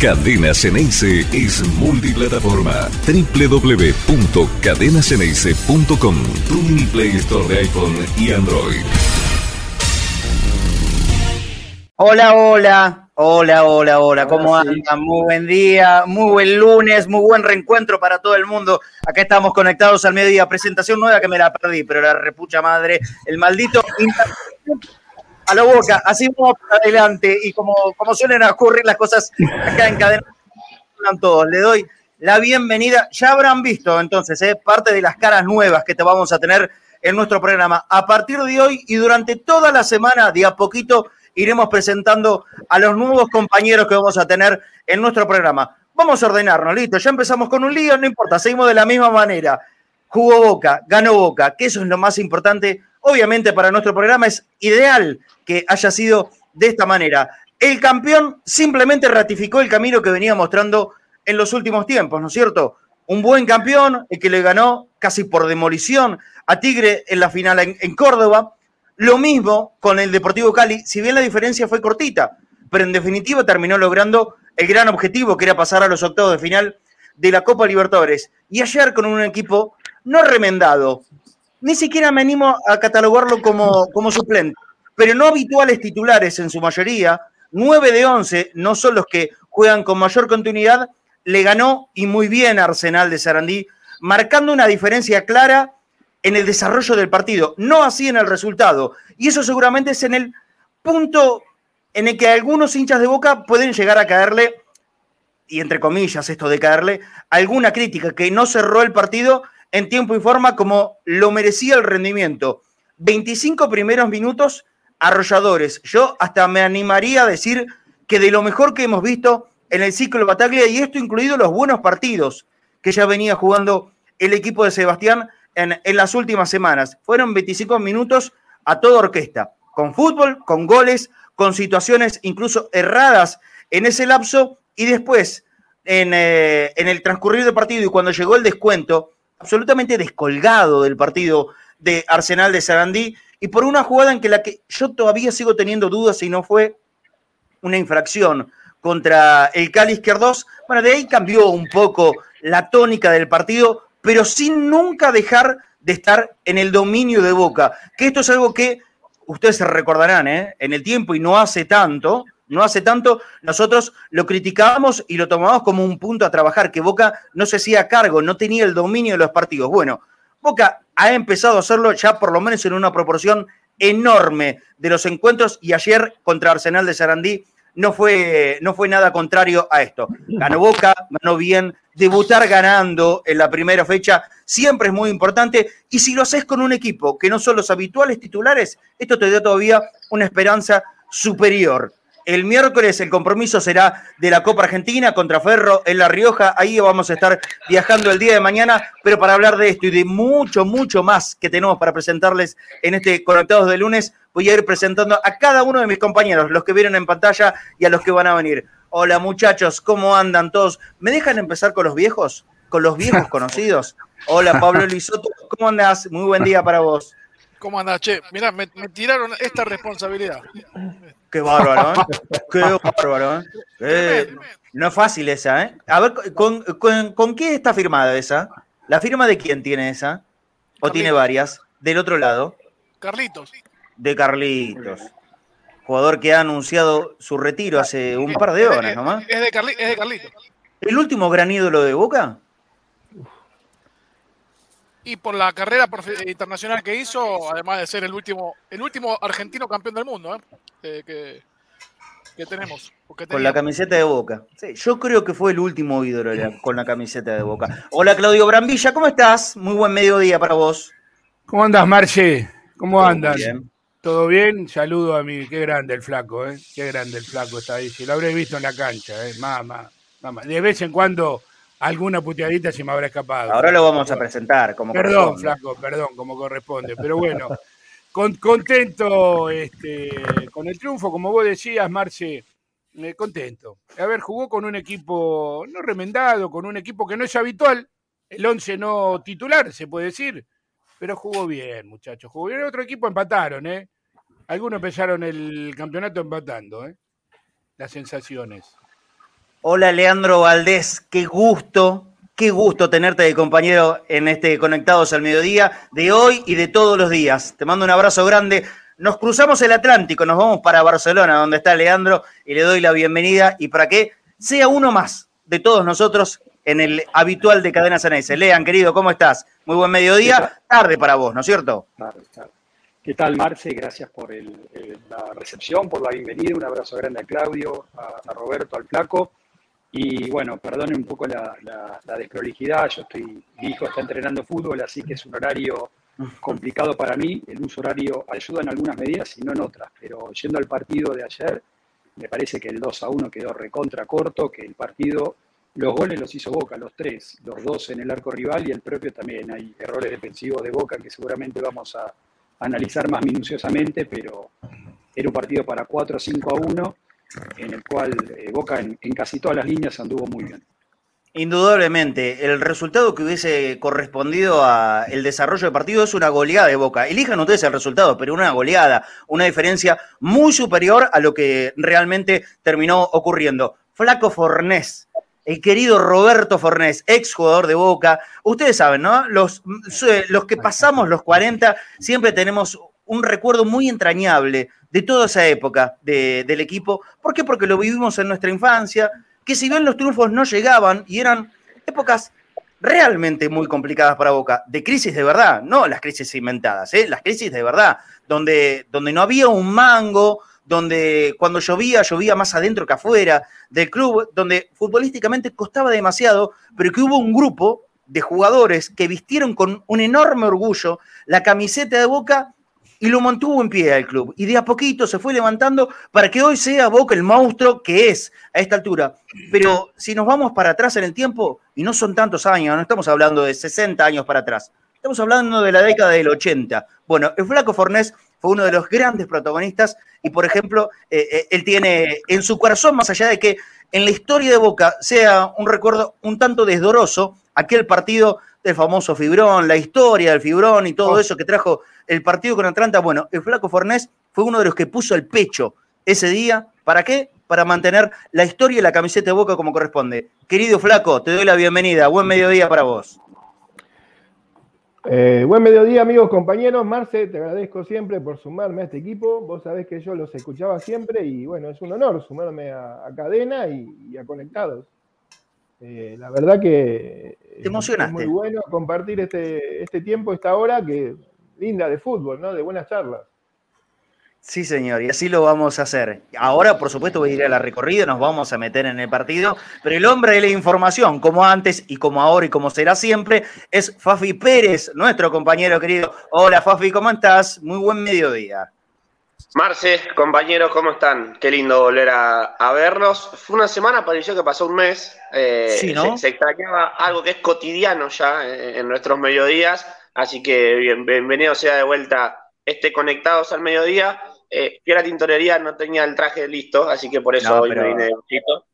Cadena Ceneice es multiplataforma. www.cadenaceneice.com Tu mini Play Store de iPhone y Android. Hola, hola, hola, hola, hola, ¿cómo andan? Muy buen día, muy buen lunes, muy buen reencuentro para todo el mundo. Acá estamos conectados al mediodía. Presentación nueva que me la perdí, pero la repucha madre, el maldito a la boca, así vamos para adelante y como, como suelen ocurrir las cosas acá en cadena, todos. Le doy la bienvenida. Ya habrán visto entonces ¿eh? parte de las caras nuevas que te vamos a tener en nuestro programa. A partir de hoy y durante toda la semana, de a poquito, iremos presentando a los nuevos compañeros que vamos a tener en nuestro programa. Vamos a ordenarnos, listo. Ya empezamos con un lío, no importa, seguimos de la misma manera. Jugó Boca, ganó Boca, que eso es lo más importante. Obviamente para nuestro programa es ideal que haya sido de esta manera. El campeón simplemente ratificó el camino que venía mostrando en los últimos tiempos, ¿no es cierto? Un buen campeón, el que le ganó casi por demolición a Tigre en la final en, Córdoba. Lo mismo con el Deportivo Cali, si bien la diferencia fue cortita, pero en definitiva terminó logrando el gran objetivo que era pasar a los octavos de final de la Copa Libertadores. Y ayer con un equipo no remendado, ni siquiera me animo a catalogarlo como, como suplente, pero no habituales titulares en su mayoría, 9 de 11 no son los que juegan con mayor continuidad, le ganó y muy bien Arsenal de Sarandí, marcando una diferencia clara en el desarrollo del partido, no así en el resultado. Y eso seguramente es en el punto en el que algunos hinchas de boca pueden llegar a caerle, y entre comillas esto de caerle, alguna crítica, que no cerró el partido en tiempo y forma como lo merecía el rendimiento. 25 primeros minutos arrolladores. Yo hasta me animaría a decir que de lo mejor que hemos visto en el ciclo de Bataglia, y esto incluido los buenos partidos que ya venía jugando el equipo de Sebastián en, las últimas semanas. Fueron 25 minutos a toda orquesta, con fútbol, con goles, con situaciones incluso erradas en ese lapso, y después, en, eh, en el transcurrir del partido y cuando llegó el descuento, absolutamente descolgado del partido de Arsenal de Sarandí, y por una jugada en que la que yo todavía sigo teniendo dudas si no fue una infracción contra el Cali Izquierdos. Bueno, de ahí cambió un poco la tónica del partido, pero sin nunca dejar de estar en el dominio de Boca. Que esto es algo que ustedes se recordarán, ¿eh? en el tiempo y no hace tanto, no hace tanto, nosotros lo criticábamos y lo tomábamos como un punto a trabajar, que Boca no se hacía cargo, no tenía el dominio de los partidos. Bueno, Boca ha empezado a hacerlo ya por lo menos en una proporción enorme de los encuentros y ayer contra Arsenal de Sarandí no fue, no fue nada contrario a esto. Ganó Boca, ganó bien, debutar ganando en la primera fecha siempre es muy importante y si lo haces con un equipo que no son los habituales titulares, esto te da todavía una esperanza superior. El miércoles el compromiso será de la Copa Argentina contra Ferro en La Rioja. Ahí vamos a estar viajando el día de mañana, pero para hablar de esto y de mucho, mucho más que tenemos para presentarles en este Conectados de lunes, voy a ir presentando a cada uno de mis compañeros, los que vieron en pantalla y a los que van a venir. Hola muchachos, ¿cómo andan todos? ¿Me dejan empezar con los viejos? ¿Con los viejos conocidos? Hola Pablo Lisoto, ¿cómo andas? Muy buen día para vos. ¿Cómo andás, che? Mirá, me, tiraron esta responsabilidad. Qué bárbaro, ¿eh? Qué bárbaro, ¿eh? eh no es fácil esa, ¿eh? A ver, ¿con, con, qué está firmada esa? ¿La firma de quién tiene esa? ¿O tiene varias? Del otro lado. Carlitos. De Carlitos. Jugador que ha anunciado su retiro hace un par de horas nomás. Es de, es de Carlitos. ¿El último gran ídolo de Boca? Y por la carrera internacional que hizo, además de ser el último, el último argentino campeón del mundo ¿eh? eh que, tenemos. Con la camiseta de Boca. Sí, yo creo que fue el último ídolo con la camiseta de Boca. Hola Claudio Brambilla, ¿cómo estás? Muy buen mediodía para vos. ¿Cómo andas, Marche? ¿Cómo andas? Bien. ¿Todo bien? Saludo a mi, qué grande el flaco, ¿eh? Qué grande el flaco está ahí. Si lo habré visto en la cancha, ¿eh? Mamá, mamá. De vez en cuando alguna puteadita se me habrá escapado. Ahora lo vamos a presentar como Perdón, flaco, perdón, como corresponde. Pero bueno, contento este, con el triunfo, como vos decías, Marce, eh, contento. A ver, jugó con un equipo no remendado, con un equipo que no es habitual, el 11 no titular, se puede decir, pero jugó bien, muchachos. Jugó bien. Otro equipo empataron, ¿eh? Algunos empezaron el campeonato empatando, ¿eh? Las sensaciones. Hola Leandro Valdés, qué gusto, qué gusto tenerte de compañero en este Conectados al Mediodía de hoy y de todos los días. Te mando un abrazo grande. Nos cruzamos el Atlántico, nos vamos para Barcelona, donde está Leandro, y le doy la bienvenida y para que sea uno más de todos nosotros en el habitual de Cadena Ceneice. Lean, querido, ¿cómo estás? Muy buen mediodía, tarde para vos, ¿no es cierto? Tarde, tarde. ¿Qué tal, Marce? Gracias por la recepción, por la bienvenida. Un abrazo grande a Claudio, a, Roberto, al Flaco. Y bueno, perdonen un poco la, desprolijidad. Yo estoy, mi hijo está entrenando fútbol, así que es un horario complicado para mí. El uso horario ayuda en algunas medidas y no en otras. Pero yendo al partido de ayer, me parece que el 2 a 1 quedó recontra corto, que el partido, los goles los hizo Boca, los tres, los dos en el arco rival y el propio también. Hay errores defensivos de Boca que seguramente vamos a analizar más minuciosamente, pero era un partido para 4 o 5 a 1 en el cual eh, Boca en, casi todas las líneas anduvo muy bien. Indudablemente, el resultado que hubiese correspondido al desarrollo del partido es una goleada de Boca. Elijan ustedes el resultado, pero una goleada, una diferencia muy superior a lo que realmente terminó ocurriendo. Flaco Fornés, el querido Roberto Fornés, ex jugador de Boca. Ustedes saben, ¿no? Los, los que pasamos los 40 siempre tenemos un recuerdo muy entrañable de toda esa época del equipo. ¿Por qué? Porque lo vivimos en nuestra infancia, que si bien los triunfos no llegaban y eran épocas realmente muy complicadas para Boca, de crisis de verdad, no las crisis inventadas, ¿eh? las crisis de verdad, donde, donde no había un mango, donde cuando llovía, llovía más adentro que afuera del club, donde futbolísticamente costaba demasiado, pero que hubo un grupo de jugadores que vistieron con un enorme orgullo la camiseta de Boca y lo mantuvo en pie al club. Y de a poquito se fue levantando para que hoy sea Boca el monstruo que es a esta altura. Pero si nos vamos para atrás en el tiempo, y no son tantos años, no estamos hablando de 60 años para atrás, estamos hablando de la década del 80. Bueno, el Flaco Fornés fue uno de los grandes protagonistas y, por ejemplo, eh, eh, él tiene en su corazón, más allá de que en la historia de Boca sea un recuerdo un tanto desdoroso, aquel partido del famoso Fibrón, la historia del Fibrón y todo oh. eso que trajo el partido con Atlanta. Bueno, el Flaco Fornés fue uno de los que puso el pecho ese día. ¿Para qué? Para mantener la historia y la camiseta de Boca como corresponde. Querido Flaco, te doy la bienvenida. Buen mediodía para vos. Eh, buen mediodía, amigos, compañeros. Marce, te agradezco siempre por sumarme a este equipo. Vos sabés que yo los escuchaba siempre y bueno, es un honor sumarme a, Cadena y, a Conectados. Eh, la verdad que te emocionaste. es muy bueno compartir este, este tiempo, esta hora que linda de fútbol, ¿no? De buenas charlas. Sí, señor, y así lo vamos a hacer. Ahora, por supuesto, voy a ir a la recorrida, nos vamos a meter en el partido, pero el hombre de la información, como antes y como ahora y como será siempre, es Fafi Pérez, nuestro compañero querido. Hola, Fafi, ¿cómo estás? Muy buen mediodía. Marce, compañeros, ¿cómo están? Qué lindo volver a, vernos. Fue una semana, pareció que pasó un mes. Eh, sí, ¿no? se, extrañaba algo que es cotidiano ya en, en nuestros mediodías, así que bienvenido sea de vuelta este Conectados al Mediodía eh, la tintorería no tenía el traje listo, así que por eso hoy me vine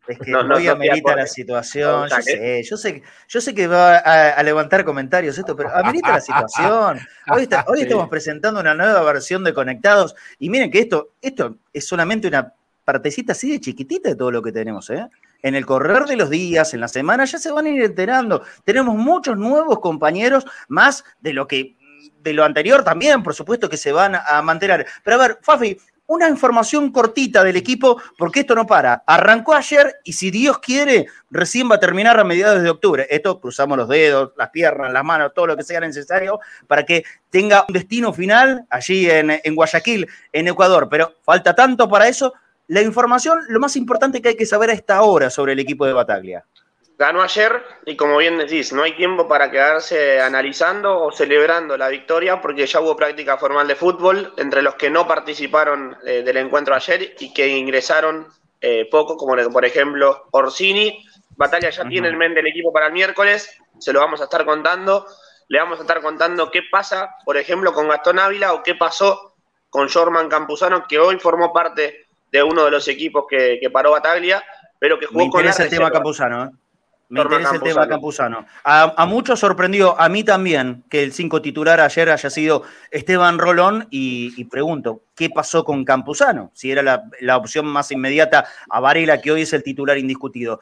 Es que no, no, amerita la situación, yo sé, yo sé, yo sé que va a, levantar comentarios esto, pero amerita la situación. Hoy, estamos presentando una nueva versión de Conectados y miren que esto, esto es solamente una partecita así de chiquitita de todo lo que tenemos, ¿eh? En el correr de los días, en la semana, ya se van a ir enterando. Tenemos muchos nuevos compañeros, más de lo que de lo anterior también, por supuesto que se van a mantener. Pero a ver, Fafi, una información cortita del equipo, porque esto no para. Arrancó ayer y si Dios quiere, recién va a terminar a mediados de octubre. Esto cruzamos los dedos, las piernas, las manos, todo lo que sea necesario para que tenga un destino final allí en, en Guayaquil, en Ecuador. Pero falta tanto para eso. La información, lo más importante que hay que saber a esta hora sobre el equipo de Bataglia. Ganó ayer y como bien decís, no hay tiempo para quedarse analizando o celebrando la victoria porque ya hubo práctica formal de fútbol entre los que no participaron eh, del encuentro ayer y que ingresaron eh, poco, como por ejemplo Orsini. Batalla ya tiene el men del equipo para el miércoles, se lo vamos a estar contando. Le vamos a estar contando qué pasa, por ejemplo, con Gastón Ávila o qué pasó con Jorman Campuzano, que hoy formó parte de uno de los equipos que, paró Bataglia, pero que jugó Me interesa el tema Campuzano, ¿eh? Me interesa el tema Campuzano. A, muchos sorprendió, a mí también, que el 5 titular ayer haya sido Esteban Rolón y, pregunto, ¿qué pasó con Campuzano? Si era la, opción más inmediata a Varela, que hoy es el titular indiscutido.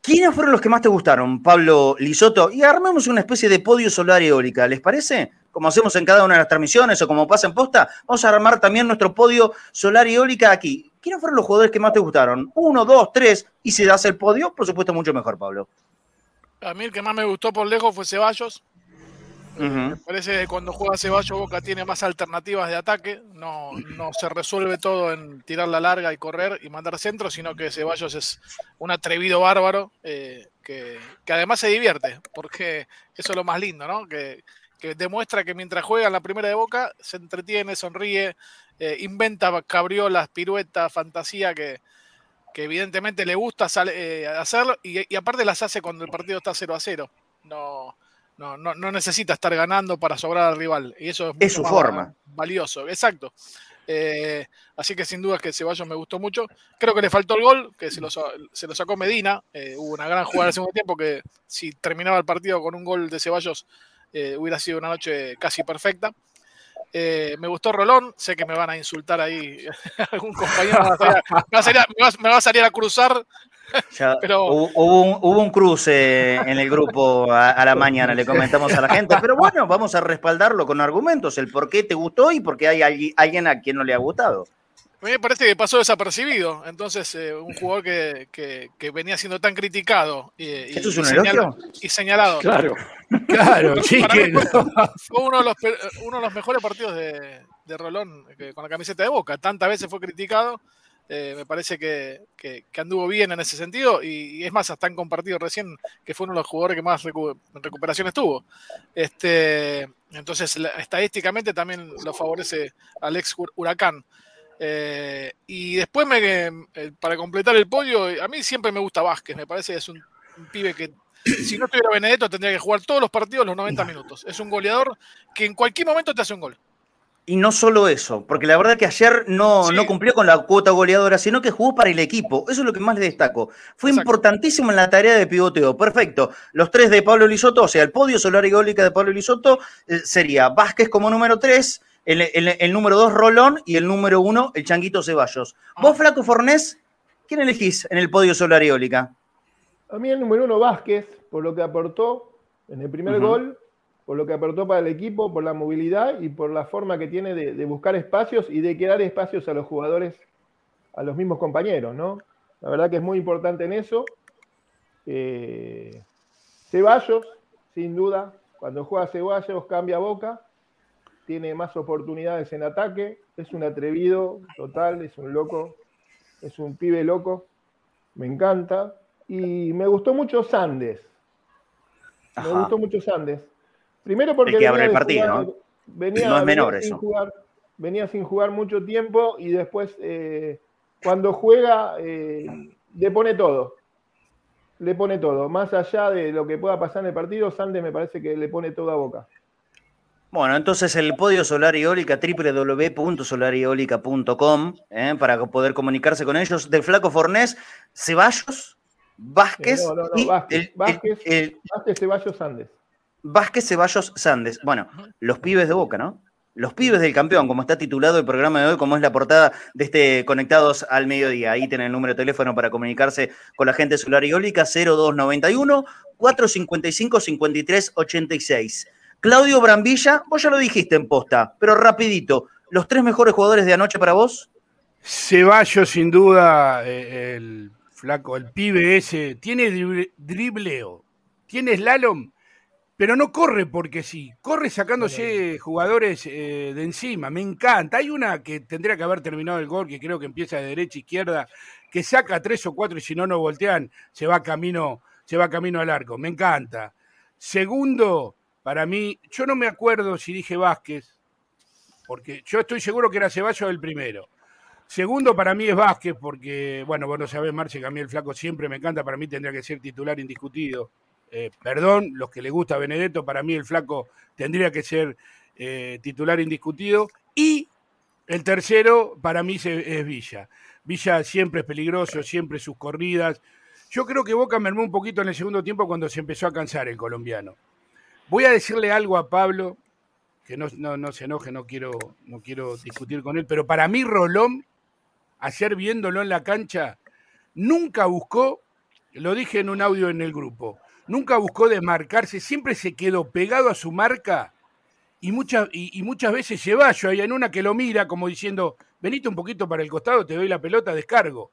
¿Quiénes fueron los que más te gustaron, Pablo Lisoto? Y armemos una especie de podio solar eólica, ¿les parece? Como hacemos en cada una de las transmisiones o como pasa en posta, vamos a armar también nuestro podio solar eólica aquí. ¿Quiénes fueron los jugadores que más te gustaron? Uno, dos, tres, y si das el podio, por supuesto, mucho mejor, Pablo. A mí el que más me gustó por lejos fue Ceballos. Me parece que cuando juega Ceballos Boca tiene más alternativas de ataque, no, no se resuelve todo en tirar la larga y correr y mandar centro, sino que Ceballos es un atrevido bárbaro eh, que, además se divierte, porque eso es lo más lindo, ¿no? Que, que demuestra que mientras juega en la primera de Boca se entretiene, sonríe, eh, inventa cabriolas, piruetas, fantasía que, evidentemente le gusta eh, hacerlo y, aparte las hace cuando el partido está 0 a 0. No, no, no, necesita estar ganando para sobrar al rival. Y eso es, su forma. Valioso, exacto. Eh, así que sin duda que Ceballos me gustó mucho. Creo que le faltó el gol, que se lo, se lo sacó Medina. hubo una gran jugada en el segundo tiempo que si terminaba el partido con un gol de Ceballos hubiera sido una noche casi perfecta. Eh, me gustó Rolón, sé que me van a insultar ahí algún compañero, me va a salir, a, cruzar. pero... hubo, un, cruce en el grupo a, la mañana, le comentamos a la gente, pero bueno, vamos a respaldarlo con argumentos, el por qué te gustó y por qué hay alguien a quien no le ha gustado. A mí me parece que pasó desapercibido. Entonces, eh, un jugador que, venía siendo tan criticado y, ¿Esto es un y señalado. Claro, claro, sí Fue, uno, de los, uno de los mejores partidos de, Rolón con la camiseta de Boca. Tantas veces fue criticado. Eh, me parece que, anduvo bien en ese sentido y, es más, hasta han compartido recién que fue uno de los jugadores que más recuperaciones tuvo. Este, entonces, estadísticamente también lo favorece al ex Huracán. Eh, y después, me, eh, para completar el podio, a mí siempre me gusta Vázquez, me parece que es un, pibe que si no tuviera Benedetto tendría que jugar todos los partidos los 90 minutos. Es un goleador que en cualquier momento te hace un gol. Y no solo eso, porque la verdad que ayer no, no cumplió con la cuota goleadora, sino que jugó para el equipo. Eso es lo que más le destaco. Fue importantísimo en la tarea de pivoteo. Perfecto. Los tres de Pablo Lisoto, o sea, el podio solar y de Pablo Lisoto eh, sería Vázquez como número tres, el, número 2 Rolón y el número 1 el Changuito Ceballos. Vos, ah. Flaco Fornés, ¿quién elegís en el podio solar eólica? A mí el número 1 Vázquez, por lo que aportó en el primer gol, por lo que aportó para el equipo, por la movilidad y por la forma que tiene de, buscar espacios y de crear espacios a los jugadores, a los mismos compañeros, ¿no? La verdad que es muy importante en eso. Eh, Ceballos, sin duda, cuando juega Ceballos cambia boca tiene más oportunidades en ataque, es un atrevido total, es un loco, es un pibe loco, me encanta. Y me gustó mucho Sandes. Me gustó mucho Sandes. Primero porque venía, el partido, venía, sin Jugar, venía sin jugar mucho tiempo y después eh, cuando juega eh, le pone todo. Le pone todo. Más allá de lo que pueda pasar en el partido, Sandes me parece que le pone todo a boca. Bueno, entonces el podio solar eólica, www.solariólica.com, ¿eh? para poder comunicarse con ellos. Del Flaco Fornés, Ceballos, Vázquez. No, no, no, Vázquez, Vázquez, Ceballos, Sandes. Vázquez, Ceballos, Sandes. Bueno, los pibes de Boca, ¿no? Los pibes del campeón, como está titulado el programa de hoy, como es la portada de este Conectados al Mediodía. Ahí tienen el número de teléfono para comunicarse con la gente Solar Eólica, 0291 455 5386. Claudio Brambilla, vos ya lo dijiste en posta, pero rapidito, ¿los tres mejores jugadores de anoche para vos? Ceballos, sin duda, eh, el flaco, el pibe ese, tiene dribleo, tiene slalom, pero no corre porque sí, corre sacándose jugadores eh, de encima, me encanta. Hay una que tendría que haber terminado el gol, que creo que empieza de derecha a izquierda, que saca tres o cuatro y si no, no voltean, se va camino, se va camino al arco, me encanta. Segundo, para mí, yo no me acuerdo si dije Vázquez, porque yo estoy seguro que era Ceballos el primero. Segundo, para mí es Vázquez, porque, bueno, vos no sabés, Marce, que a mí el flaco siempre me encanta, para mí tendría que ser titular indiscutido. Eh, perdón, los que le gusta Benedetto, para mí el flaco tendría que ser eh, titular indiscutido. Y el tercero, para mí, es Villa. Villa siempre es peligroso, siempre sus corridas, Yo creo que Boca mermó un poquito en el segundo tiempo cuando se empezó a cansar el colombiano. Voy a decirle algo a Pablo, que no, se enoje, no quiero, no quiero discutir con él, pero para mí Rolón, ayer viéndolo en la cancha, nunca buscó, lo dije en un audio en el grupo, nunca buscó desmarcarse, siempre se quedó pegado a su marca y muchas, y, muchas veces se va, yo hay en una que lo mira como diciendo, venite un poquito para el costado, te doy la pelota, descargo.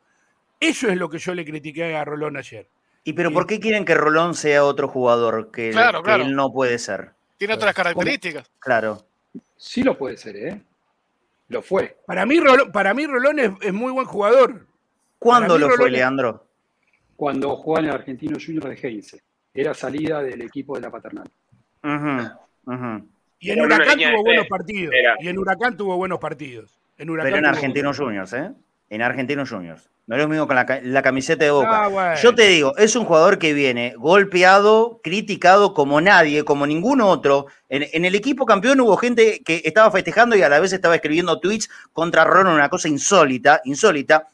Eso es lo que yo le critiqué a Rolón ayer. ¿Y pero por qué quieren que Rolón sea otro jugador que, él no puede ser? Tiene otras características. Claro. Sí lo puede ser, ¿eh? Lo fue. Para mí Rolón, para mí Rolón es, muy buen jugador. ¿Cuándo lo fue, Leandro? Cuando jugó en el Argentino Junior de Heinze. Era salida del equipo de la paternal. Y en Huracán tuvo buenos partidos. Y en Huracán tuvo buenos partidos. Pero en Argentinos Juniors, ¿eh? En Argentinos Juniors. No es lo mismo con la, camiseta de Boca. Ah, Yo te digo, es un jugador que viene golpeado, criticado como nadie, como ningún otro. En, el equipo campeón hubo gente que estaba festejando y a la vez estaba escribiendo tweets contra Ron, una cosa insólita, insólita.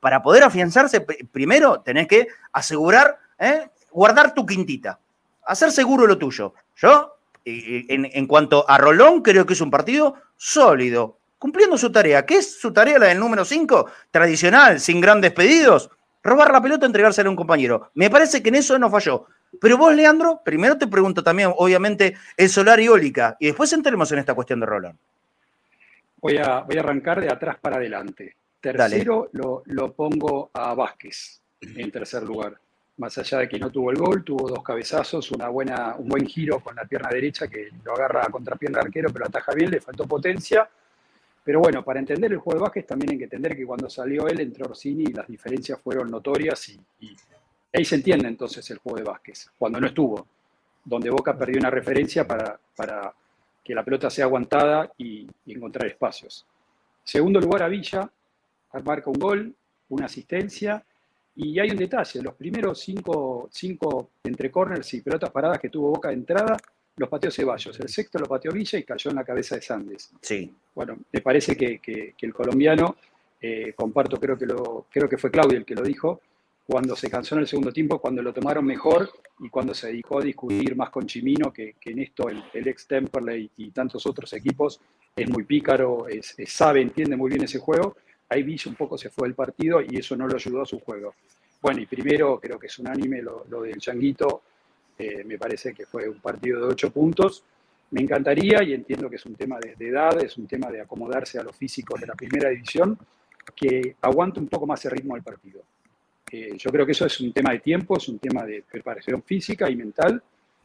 Para poder afianzarse, primero tenés que asegurar, ¿eh? guardar tu quintita, hacer seguro lo tuyo. Yo, en, en cuanto a Rolón, creo que es un partido sólido, cumpliendo su tarea. ¿Qué es su tarea, la del número 5? Tradicional, sin grandes pedidos. Robar la pelota, entregársela a un compañero. Me parece que en eso no falló. Pero vos, Leandro, primero te pregunto también, obviamente, el solar y eólica, y después entremos en esta cuestión de Roland. Voy a, voy a arrancar de atrás para adelante. Tercero lo, lo, pongo a Vázquez en tercer lugar. Más allá de que no tuvo el gol, tuvo dos cabezazos, una buena, un buen giro con la pierna derecha que lo agarra a contrapierna arquero, pero ataja bien, le faltó potencia pero bueno, para entender el juego de Vázquez también hay que entender que cuando salió él entre Orsini las diferencias fueron notorias y, ahí se entiende entonces el juego de Vázquez, cuando no estuvo, donde Boca perdió una referencia para, para que la pelota sea aguantada y, encontrar espacios. Segundo lugar a Villa, marca un gol, una asistencia y hay un detalle, los primeros cinco, cinco entre corners y pelotas paradas que tuvo Boca de entrada los pateó Ceballos, el sexto lo pateó Villa y cayó en la cabeza de Sandes. Sí. Bueno, me parece que, el colombiano, eh, comparto, creo que, lo, creo que fue Claudio el que lo dijo, cuando se cansó en el segundo tiempo, cuando lo tomaron mejor y cuando se dedicó a discutir más con Chimino, que, en esto el, ex Temperley y tantos otros equipos es muy pícaro, sabe, entiende muy bien ese juego, ahí Villa un poco se fue del partido y eso no lo ayudó a su juego. Bueno, y primero creo que es unánime lo, lo del Changuito, eh, me parece que fue un partido de ocho puntos. Me encantaría, y entiendo que es un tema de, edad, es un tema de acomodarse a los físicos de la primera división, que aguante un poco más el ritmo del partido. Eh, yo creo que eso es un tema de tiempo, es un tema de preparación física y mental,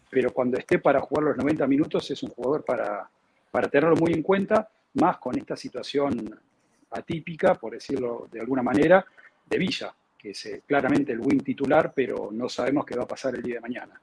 pero cuando esté para jugar los 90 minutos es un jugador para, para tenerlo muy en cuenta, más con esta situación atípica, por decirlo de alguna manera, de Villa, que es eh, claramente el win titular, pero no sabemos qué va a pasar el día de mañana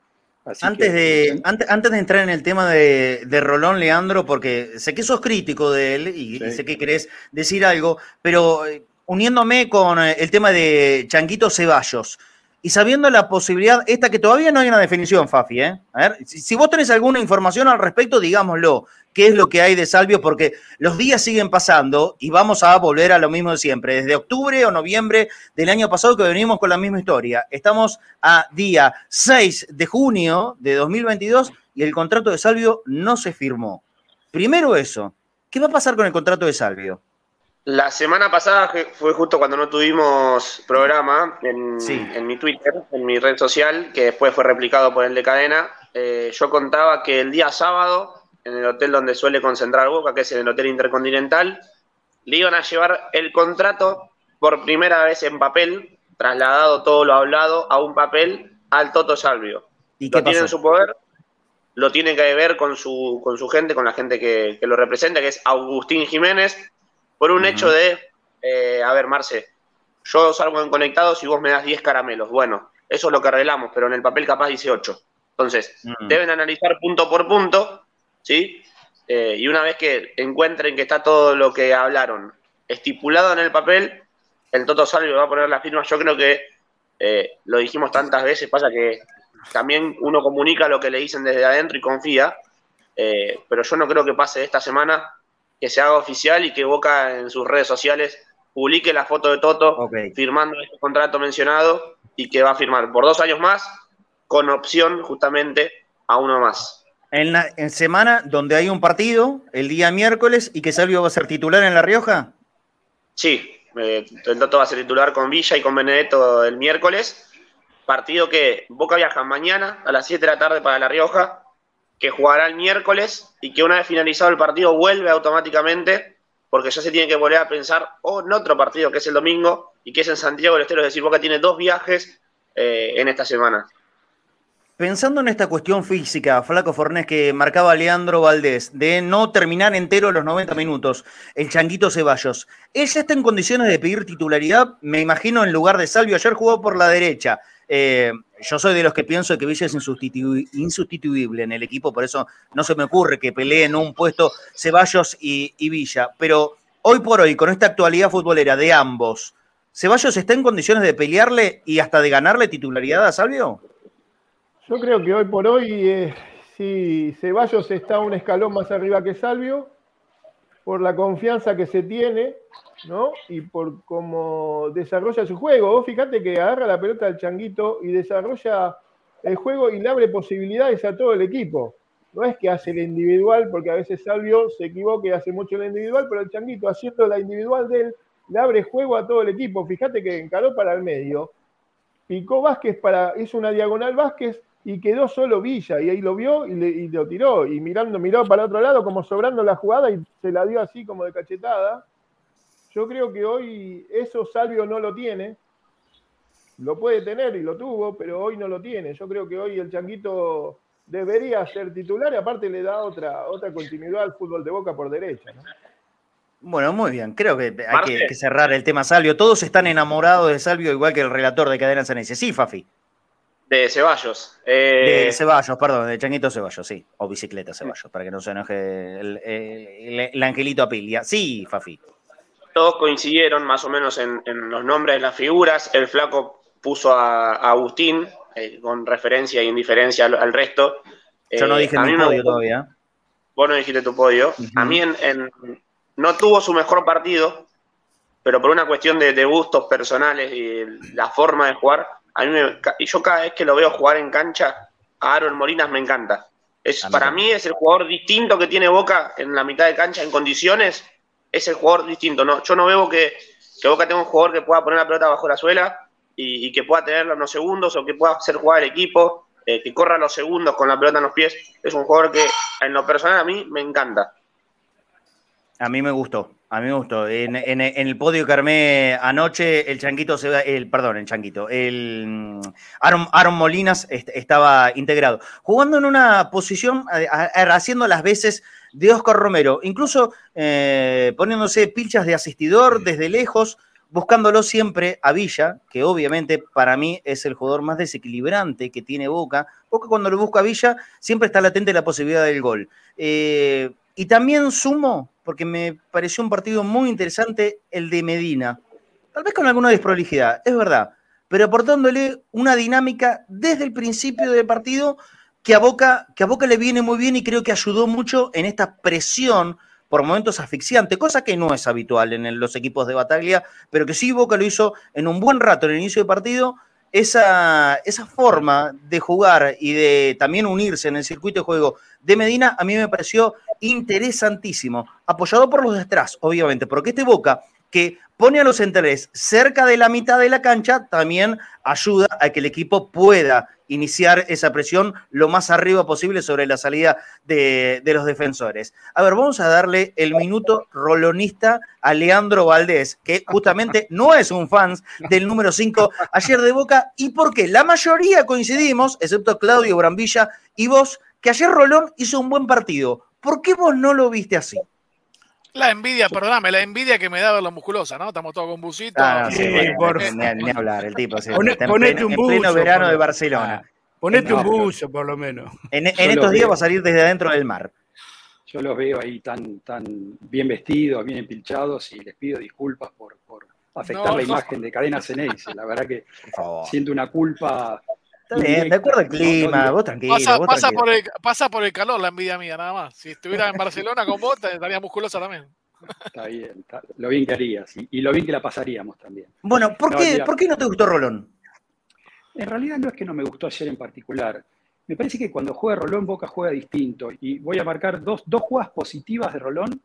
antes, de, antes, de entrar en el tema de, Rolón, Leandro, porque sé que sos crítico de él y, sé que querés decir algo, pero eh, uniéndome con eh, el tema de Chanquito Ceballos y sabiendo la posibilidad, esta que todavía no hay una definición, Fafi, ¿eh? A ver, si, vos tenés alguna información al respecto, digámoslo. ¿Qué es lo que hay de Salvio? Porque los días siguen pasando y vamos a volver a lo mismo de siempre. Desde octubre o noviembre del año pasado que venimos con la misma historia. Estamos a día 6 de junio de 2022 y el contrato de Salvio no se firmó. Primero eso. ¿Qué va a pasar con el contrato de Salvio? La semana pasada fue justo cuando no tuvimos programa en, mi Twitter, en mi red social, que después fue replicado por el de cadena. Eh, yo contaba que el día sábado, en el hotel donde suele concentrar Boca, que es el Hotel Intercontinental, le iban a llevar el contrato por primera vez en papel, trasladado todo lo hablado a un papel al Toto Salvio. ¿Y lo tiene en su poder, lo tiene que ver con su, con su gente, con la gente que, que lo representa, que es Agustín Jiménez, por un hecho de, eh, a ver, Marce, yo salgo en conectados y vos me das 10 caramelos. Bueno, eso es lo que arreglamos, pero en el papel capaz dice 8. Entonces, deben analizar punto por punto, ¿sí? Eh, y una vez que encuentren que está todo lo que hablaron estipulado en el papel, el Toto Salvio va a poner la firma. Yo creo que eh, lo dijimos tantas veces, pasa que también uno comunica lo que le dicen desde adentro y confía, pero yo no creo que pase esta semana que se haga oficial y que Boca en sus redes sociales publique la foto de Toto firmando este contrato mencionado y que va a firmar por dos años más con opción justamente a uno más. En, la, en semana donde hay un partido, el día miércoles, y que Salvio va a ser titular en La Rioja. Sí, eh, el Toto va a ser titular con Villa y con Benedetto el miércoles. Partido que Boca viaja mañana a las 7 de la tarde para La Rioja, que jugará el miércoles y que una vez finalizado el partido vuelve automáticamente, porque ya se tiene que volver a pensar en otro partido que es el domingo y que es en Santiago del Estero. Es decir, Boca tiene dos viajes eh, en esta semana. Pensando en esta cuestión física, Flaco Fornés, que marcaba Leandro Valdés, de no terminar entero los 90 minutos, el Changuito Ceballos, ¿ella está en condiciones de pedir titularidad? Me imagino en lugar de Salvio, ayer jugó por la derecha. Eh, yo soy de los que pienso que Villa es insustituible en el equipo, por eso no se me ocurre que peleen un puesto Ceballos y, Villa. Pero hoy por hoy, con esta actualidad futbolera de ambos, ¿Ceballos está en condiciones de pelearle y hasta de ganarle titularidad a Salvio? Yo creo que hoy por hoy, eh, sí, Ceballos está un escalón más arriba que Salvio, por la confianza que se tiene, ¿no? Y por cómo desarrolla su juego. Vos fíjate que agarra la pelota del changuito y desarrolla el juego y le abre posibilidades a todo el equipo. No es que hace el individual, porque a veces Salvio se equivoca y hace mucho el individual, pero el changuito haciendo la individual de él, le abre juego a todo el equipo. Fíjate que encaró para el medio, picó Vázquez para, hizo una diagonal Vázquez, y quedó solo Villa, y ahí lo vio y, le, lo tiró, y mirando, miró para otro lado como sobrando la jugada y se la dio así como de cachetada. Yo creo que hoy eso Salvio no lo tiene, lo puede tener y lo tuvo, pero hoy no lo tiene. Yo creo que hoy el Changuito debería ser titular y aparte le da otra, otra continuidad al fútbol de Boca por derecha. Bueno, muy bien. Creo que hay que, cerrar el tema Salvio. Todos están enamorados de Salvio, igual que el relator de Cadena Sanese. Sí, Fafi. De Ceballos. Eh, de Ceballos, perdón, de Changuito Ceballos, sí. O bicicleta Ceballos, para que no se enoje el, angelito Apilia. Sí, Fafi. Todos coincidieron más o menos en, los nombres de las figuras. El flaco puso a, Agustín, eh, con referencia y indiferencia al, resto. Yo no eh, dije mi podio todavía. Vos no dijiste tu podio. A mí no tuvo su mejor partido, pero por una cuestión de gustos personales y la forma de jugar, a mí yo cada vez que lo veo jugar en cancha, a Aaron Molinas me encanta. Es, para mí es el jugador distinto que tiene Boca en la mitad de cancha en condiciones. Es el jugador distinto. No, yo no veo que, Boca tenga un jugador que pueda poner la pelota bajo la suela y, que pueda tenerla unos segundos o que pueda hacer jugar el equipo, eh, que corra los segundos con la pelota en los pies. Es un jugador que en lo personal a mí me encanta. A mí me gustó. A mí me gustó. En, el podio que armé anoche, el Changuito se el, perdón, el Changuito, el mm, Aaron, Molinas estaba integrado. Jugando en una posición, haciendo las veces de Oscar Romero, incluso eh, poniéndose pilchas de asistidor desde lejos, buscándolo siempre a Villa, que obviamente para mí es el jugador más desequilibrante que tiene Boca. Boca cuando lo busca a Villa siempre está latente la posibilidad del gol. Eh, y también sumo porque me pareció un partido muy interesante el de Medina. Tal vez con alguna desprolijidad, es verdad, pero aportándole una dinámica desde el principio del partido que a Boca, que a Boca le viene muy bien y creo que ayudó mucho en esta presión por momentos asfixiante, cosa que no es habitual en los equipos de Bataglia, pero que sí Boca lo hizo en un buen rato en el inicio del partido esa, esa forma de jugar y de también unirse en el circuito de juego de Medina a mí me pareció interesantísimo, apoyado por los de atrás, obviamente, porque este Boca que pone a los centrales cerca de la mitad de la cancha también ayuda a que el equipo pueda iniciar esa presión lo más arriba posible sobre la salida de, los defensores. A ver, vamos a darle el minuto rolonista a Leandro Valdés, que justamente no es un fan del número 5 ayer de Boca, y porque la mayoría coincidimos, excepto Claudio Brambilla y vos, que ayer Rolón hizo un buen partido. ¿Por qué vos no lo viste así? La envidia, perdóname, la envidia que me da ver la musculosa, ¿no? Estamos todos con busito. Ah, sí, por... ni, hablar, el tipo. ponete un buzo, pleno verano de Barcelona. ponete un buzo, por lo menos. En, estos días va a salir desde adentro del mar. Yo los veo ahí tan, tan bien vestidos, bien empilchados y les pido disculpas por, por afectar la imagen de Cadena Ceneice. La verdad que siento una culpa de acuerdo al clima, vos tranquilo. Pasa, Por el, pasa por el calor la envidia mía, nada más. Si estuviera en Barcelona con vos, estaría musculosa también. Está bien, lo bien que harías y, lo bien que la pasaríamos también. Bueno, ¿por, qué, ¿por qué no te gustó Rolón? En realidad no es que no me gustó ayer en particular. Me parece que cuando juega Rolón, Boca juega distinto. Y voy a marcar dos, dos jugadas positivas de Rolón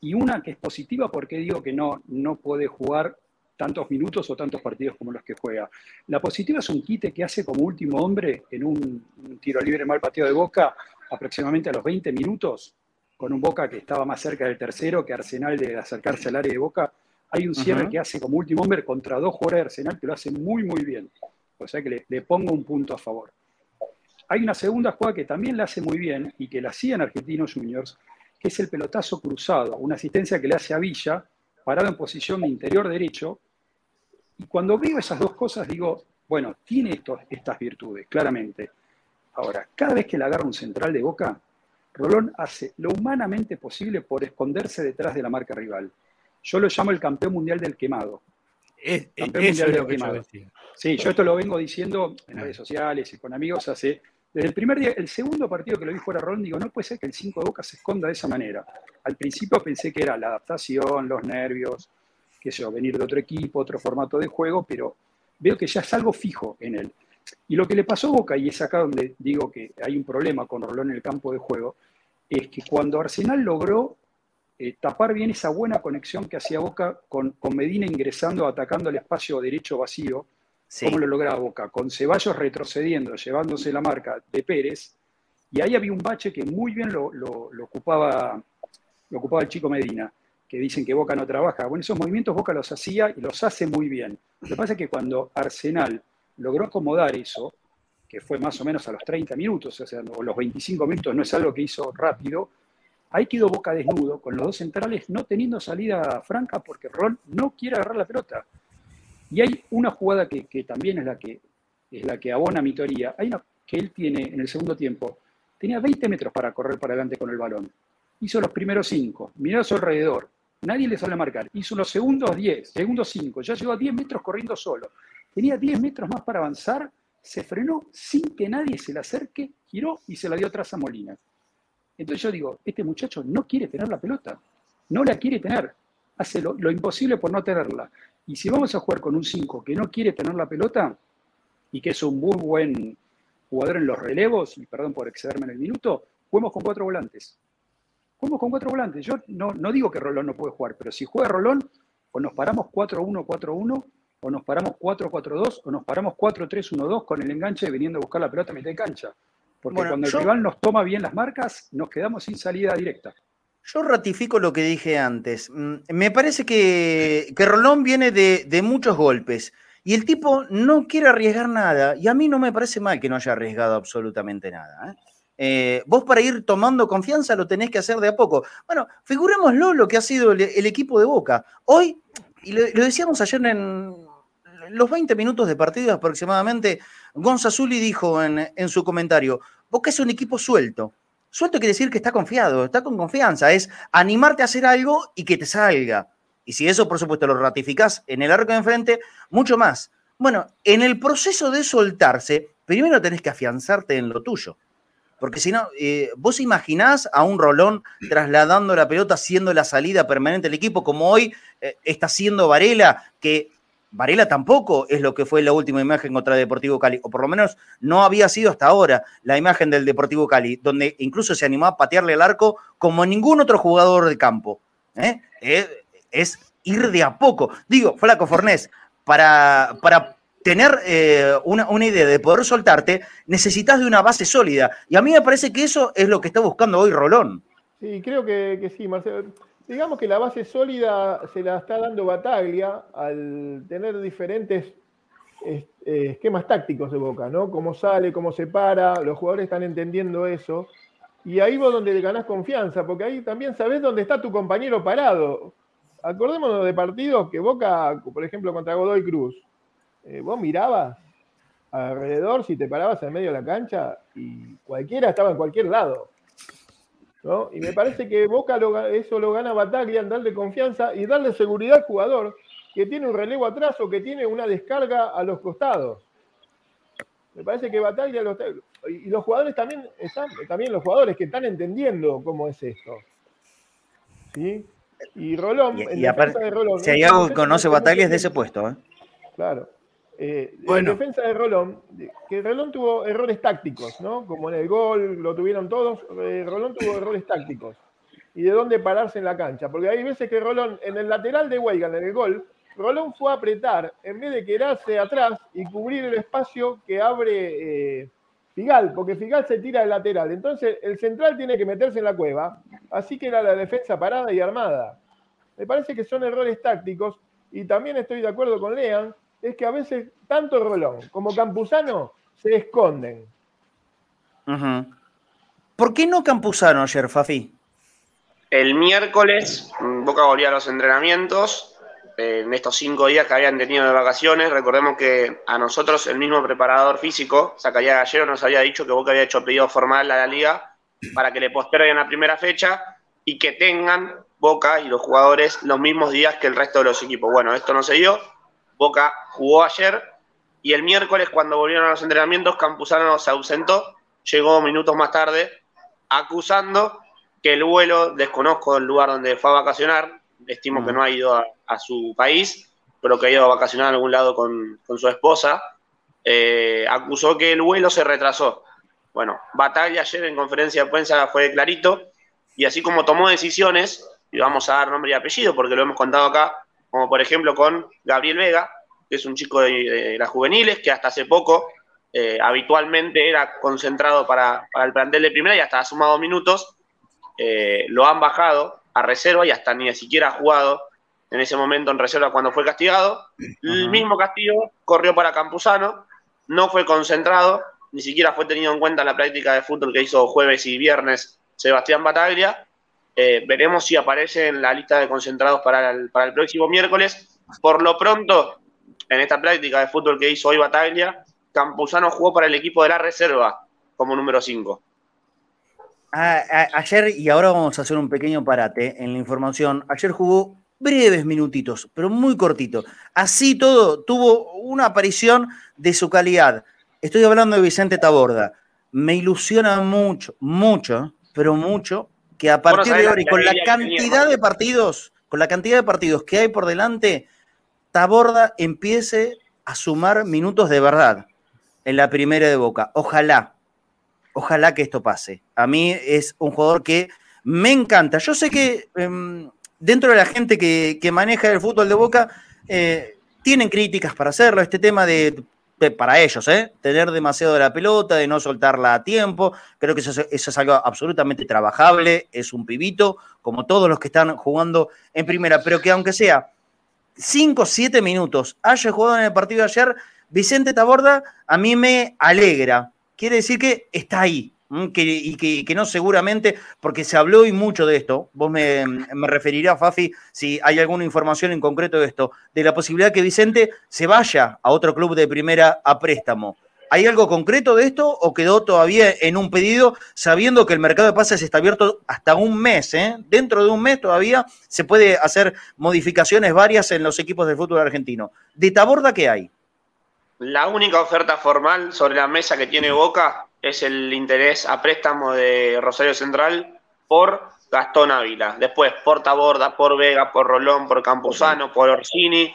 y una que es positiva porque digo que no, no puede jugar tantos minutos o tantos partidos como los que juega. La positiva es un quite que hace como último hombre en un, tiro libre mal pateado de Boca aproximadamente a los 20 minutos, con un Boca que estaba más cerca del tercero que Arsenal de acercarse al área de Boca. Hay un cierre que hace como último hombre contra dos jugadores de Arsenal que lo hace muy, muy bien. O sea que le, pongo un punto a favor. Hay una segunda jugada que también la hace muy bien y que la hacían Argentinos Juniors, que es el pelotazo cruzado, una asistencia que le hace a Villa, parado en posición de interior derecho, y cuando veo esas dos cosas digo, bueno, tiene estas virtudes, claramente. Ahora, cada vez que le agarra un central de boca, Rolón hace lo humanamente posible por esconderse detrás de la marca rival. Yo lo llamo el campeón mundial del quemado. Es, campeón mundial del quemado. sí, yo esto lo vengo diciendo en redes sociales y con amigos hace desde el primer día, el segundo partido que lo vi fuera Rolón, digo, no puede ser que el 5 de Boca se esconda de esa manera. Al principio pensé que era la adaptación, los nervios, qué sé yo, venir de otro equipo, otro formato de juego, pero veo que ya es algo fijo en él. Y lo que le pasó a Boca, y es acá donde digo que hay un problema con Rolón en el campo de juego, es que cuando Arsenal logró eh, tapar bien esa buena conexión que hacía Boca con, Medina ingresando, atacando el espacio derecho vacío, ¿cómo lo lograba Boca? Con Ceballos retrocediendo, llevándose la marca de Pérez, y ahí había un bache que muy bien lo, ocupaba, lo ocupaba el chico Medina que dicen que Boca no trabaja. Bueno, esos movimientos Boca los hacía y los hace muy bien. Lo que pasa es que cuando Arsenal logró acomodar eso, que fue más o menos a los 30 minutos, o sea, los 25 minutos no es algo que hizo rápido, ahí quedó Boca desnudo, con los dos centrales no teniendo salida franca porque Ron no quiere agarrar la pelota. Y hay una jugada que, también es la que, es la que abona mi teoría. Hay una que él tiene en el segundo tiempo. Tenía 20 metros para correr para adelante con el balón. Hizo los primeros 5, miró a su alrededor, Nadie le sale a marcar. Hizo unos segundos 10, segundos 5. Ya llegó a 10 metros corriendo solo. Tenía 10 metros más para avanzar. Se frenó sin que nadie se le acerque, giró y se la dio atrás a Molina. Entonces yo digo, este muchacho no quiere tener la pelota. No la quiere tener. Hace lo imposible por no tenerla. Y si vamos a jugar con un 5 que no quiere tener la pelota y que es un muy buen jugador en los relevos, y perdón por excederme en el minuto, juguemos con cuatro volantes. Jugamos con cuatro volantes. Yo no, no digo que Rolón no puede jugar, pero si juega Rolón, o nos paramos 4-1-4-1, o nos paramos 4-4-2, o nos paramos 4-3-1-2 con el enganche viniendo a buscar la pelota a mitad de cancha. Porque cuando el rival nos toma bien las marcas, nos quedamos sin salida directa. Yo ratifico lo que dije antes. Mm, me parece que, que Rolón viene de, de, muchos golpes y el tipo no quiere arriesgar nada. Y a mí no me parece mal que no haya arriesgado absolutamente nada. ¿eh? Eh, vos para ir tomando confianza lo tenés que hacer de a poco. Bueno, figurémoslo lo que ha sido el, equipo de Boca. Hoy, y lo, decíamos ayer en los 20 minutos de partido aproximadamente, Gonzazuli dijo en, en su comentario, Boca es un equipo suelto. Suelto quiere decir que está confiado, está con confianza, es animarte a hacer algo y que te salga. Y si eso, por supuesto, lo ratificás en el arco de enfrente, mucho más. Bueno, en el proceso de soltarse, primero tenés que afianzarte en lo tuyo. Porque si no, eh, vos imaginás a un Rolón trasladando la pelota, haciendo la salida permanente del equipo, como hoy eh, está haciendo Varela, que Varela tampoco es lo que fue la última imagen contra Deportivo Cali, o por lo menos no había sido hasta ahora la imagen del Deportivo Cali, donde incluso se animó a patearle el arco como ningún otro jugador de campo. ¿eh? Es, ir de a poco. Digo, Flaco Fornés, para, para tener eh, una, idea de poder soltarte, necesitas de una base sólida. Y a mí me parece que eso es lo que está buscando hoy Rolón. Sí, creo que, sí, Marcelo. Digamos que la base sólida se la está dando Bataglia al tener diferentes eh, esquemas tácticos de Boca, ¿no? Cómo sale, cómo se para, los jugadores están entendiendo eso. Y ahí vos donde ganás confianza, porque ahí también sabés dónde está tu compañero parado. Acordémonos de partidos que Boca, por ejemplo, contra Godoy Cruz, eh, vos mirabas alrededor, si te parabas en medio de la cancha, y cualquiera estaba en cualquier lado. Y me parece que Boca eso lo gana Bataglia, darle confianza y darle seguridad al jugador que tiene un relevo atrás o que tiene una descarga a los costados. Me parece que Bataglia y los jugadores también están, también los jugadores que están entendiendo cómo es esto. ¿Sí? Y Rolón, Y, aparte, Rolón. si hay algo que conoce Bataglia es de ese puesto, ¿eh? Claro. Eh, Bueno. En defensa de Rolón, que Rolón tuvo errores tácticos, ¿no? Como en el gol, lo tuvieron todos. eh, Rolón tuvo errores tácticos. Y de dónde pararse en la cancha. Porque hay veces que Rolón, en el lateral de Weigan, en el gol, Rolón fue a apretar en vez de quedarse atrás y cubrir el espacio que abre eh, Figal, porque Figal se tira del lateral. Entonces, el central tiene que meterse en la cueva. Así que era la defensa parada y armada. Me parece que son errores tácticos. Y también estoy de acuerdo con Lean, es que a veces tanto Rolón como Campuzano se esconden. ¿Por qué no Campuzano ayer, Fafi? El miércoles, mm, Boca volvió a los entrenamientos. eh, en estos cinco días que habían tenido de vacaciones, recordemos que a nosotros el mismo preparador físico, Zacarías Gallero, nos había dicho que Boca había hecho pedido formal a la liga para que le posterguen la primera fecha y que tengan Boca y los jugadores los mismos días que el resto de los equipos. Bueno, esto no se dio. Boca jugó ayer y el miércoles, cuando volvieron a los entrenamientos, Campuzano se ausentó, llegó minutos más tarde, acusando que el vuelo, desconozco el lugar donde fue a vacacionar, estimo que no ha ido a, a su país, pero que ha ido a vacacionar a algún lado con, con su esposa, eh, acusó que el vuelo se retrasó. Bueno, Batalla ayer en conferencia de prensa fue clarito, y así como tomó decisiones, y vamos a dar nombre y apellido porque lo hemos contado acá, como por ejemplo con Gabriel Vega, que es un chico de, de las juveniles, que hasta hace poco eh, habitualmente era concentrado para, para el plantel de primera y hasta ha sumado minutos, eh, lo han bajado a reserva y hasta ni siquiera ha jugado en ese momento en reserva cuando fue castigado. El mismo castigo corrió para Campuzano, no fue concentrado, ni siquiera fue tenido en cuenta en la práctica de fútbol que hizo jueves y viernes Sebastián Bataglia. Eh, veremos si aparece en la lista de concentrados para el, para el próximo miércoles. Por lo pronto, en esta práctica de fútbol que hizo hoy Bataglia, Campuzano jugó para el equipo de la reserva como número 5. A- a- ayer, y ahora vamos a hacer un pequeño parate en la información, ayer jugó breves minutitos, pero muy cortito. Así todo, tuvo una aparición de su calidad. Estoy hablando de Vicente Taborda. Me ilusiona mucho, mucho, pero mucho, que a partir de ahora y con la cantidad de partidos, con la cantidad de partidos que hay por delante, Taborda empiece a sumar minutos de verdad en la primera de Boca. Ojalá, ojalá que esto pase. A mí es un jugador que me encanta. Yo sé que em, dentro de la gente que, que maneja el fútbol de Boca eh, tienen críticas para hacerlo. Este tema de- para ellos, ¿eh? tener demasiado de la pelota, de no soltarla a tiempo. Creo que eso, es- eso es algo absolutamente trabajable. Es un pibito, como todos los que están jugando en primera. Pero que aunque sea 5 o 7 minutos haya jugado en el partido de ayer, Vicente Taborda a mí me alegra. Quiere decir que está ahí. ¿M? Que, y que, no seguramente, porque se habló y mucho de esto, vos me, me referirás, Fafi, si hay alguna información en concreto de esto, de la posibilidad que Vicente se vaya a otro club de primera a préstamo. ¿Hay algo concreto de esto o quedó todavía en un pedido sabiendo que el mercado de pases está abierto hasta un mes? ¿eh? Dentro de un mes todavía se puede hacer modificaciones varias en los equipos del fútbol argentino. ¿De Taborda qué hay? La única oferta formal sobre la mesa que tiene Boca es el interés a préstamo de Rosario Central por Gastón Ávila. Después por Taborda, por Vega, por Rolón, por Campuzano, por Orsini,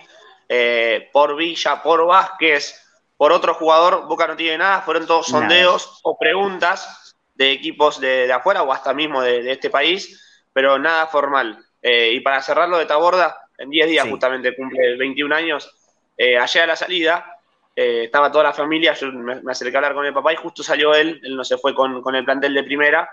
eh, por Villa, por Vázquez, por otro jugador. Boca no tiene nada, fueron todos Nada. sondeos o preguntas de equipos de, de afuera o hasta mismo de, de este país, pero nada formal. Eh, y para cerrarlo de Taborda, en 10 días Sí. justamente cumple 21 años, eh, ayer a la salida eh, estaba toda la familia, yo me, acerqué a hablar con el papá y justo salió él, él no se fue con, con el plantel de primera,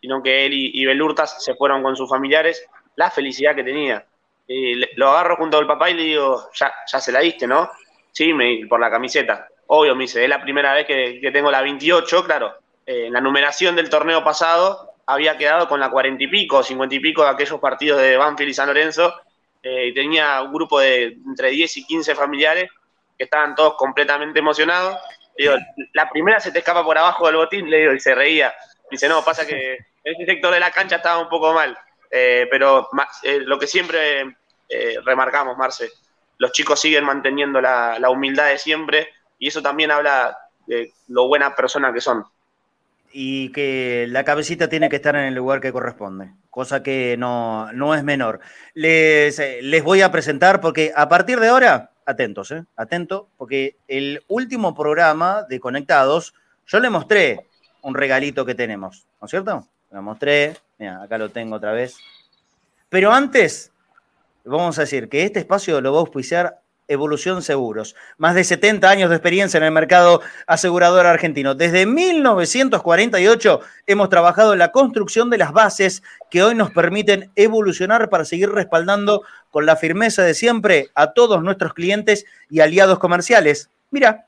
sino que él y, y Belurtas se fueron con sus familiares, la felicidad que tenía. Y lo agarro junto al papá y le digo, ya, ya se la diste, ¿no? Sí, me, por la camiseta. Obvio, me dice, es la primera vez que, que tengo la 28, claro. eh, en la numeración del torneo pasado había quedado con la 40 y pico, 50 y pico de aquellos partidos de Banfield y San Lorenzo, eh, y tenía un grupo de entre 10 y 15 familiares que estaban todos completamente emocionados. La primera se te escapa por abajo del botín, le digo, y se reía. Dice, no, pasa que en ese sector de la cancha estaba un poco mal. Eh, pero eh, lo que siempre eh, remarcamos, Marce, los chicos siguen manteniendo la, humildad de siempre y eso también habla de lo buena persona que son. y que la cabecita tiene que estar en el lugar que corresponde, cosa que no, no es menor. Les, les voy a presentar porque a partir de ahora, atentos, ¿eh? atentos, porque el último programa de Conectados, yo le mostré un regalito que tenemos, ¿no es cierto? Lo mostré, mira, acá lo tengo otra vez. Pero antes, vamos a decir que este espacio lo va a auspiciar Evolución Seguros. Más de 70 años de experiencia en el mercado asegurador argentino. Desde 1948 hemos trabajado en la construcción de las bases que hoy nos permiten evolucionar para seguir respaldando con la firmeza de siempre a todos nuestros clientes y aliados comerciales. Mira,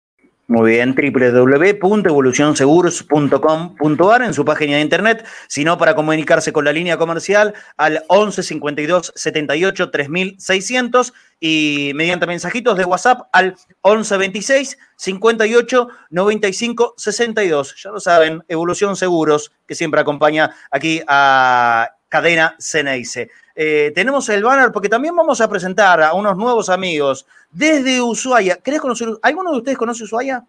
Muy bien, www.evolucionseguros.com.ar en su página de internet, sino para comunicarse con la línea comercial al 11 52 78 3600 y mediante mensajitos de WhatsApp al 11 26 58 95 62. Ya lo saben, Evolución Seguros, que siempre acompaña aquí a Cadena Ceneice. Eh, tenemos el banner porque también vamos a presentar a unos nuevos amigos desde Ushuaia. ¿Querés conocer? ¿Alguno de ustedes conoce Ushuaia?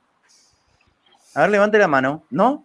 A ver, levante la mano. ¿No?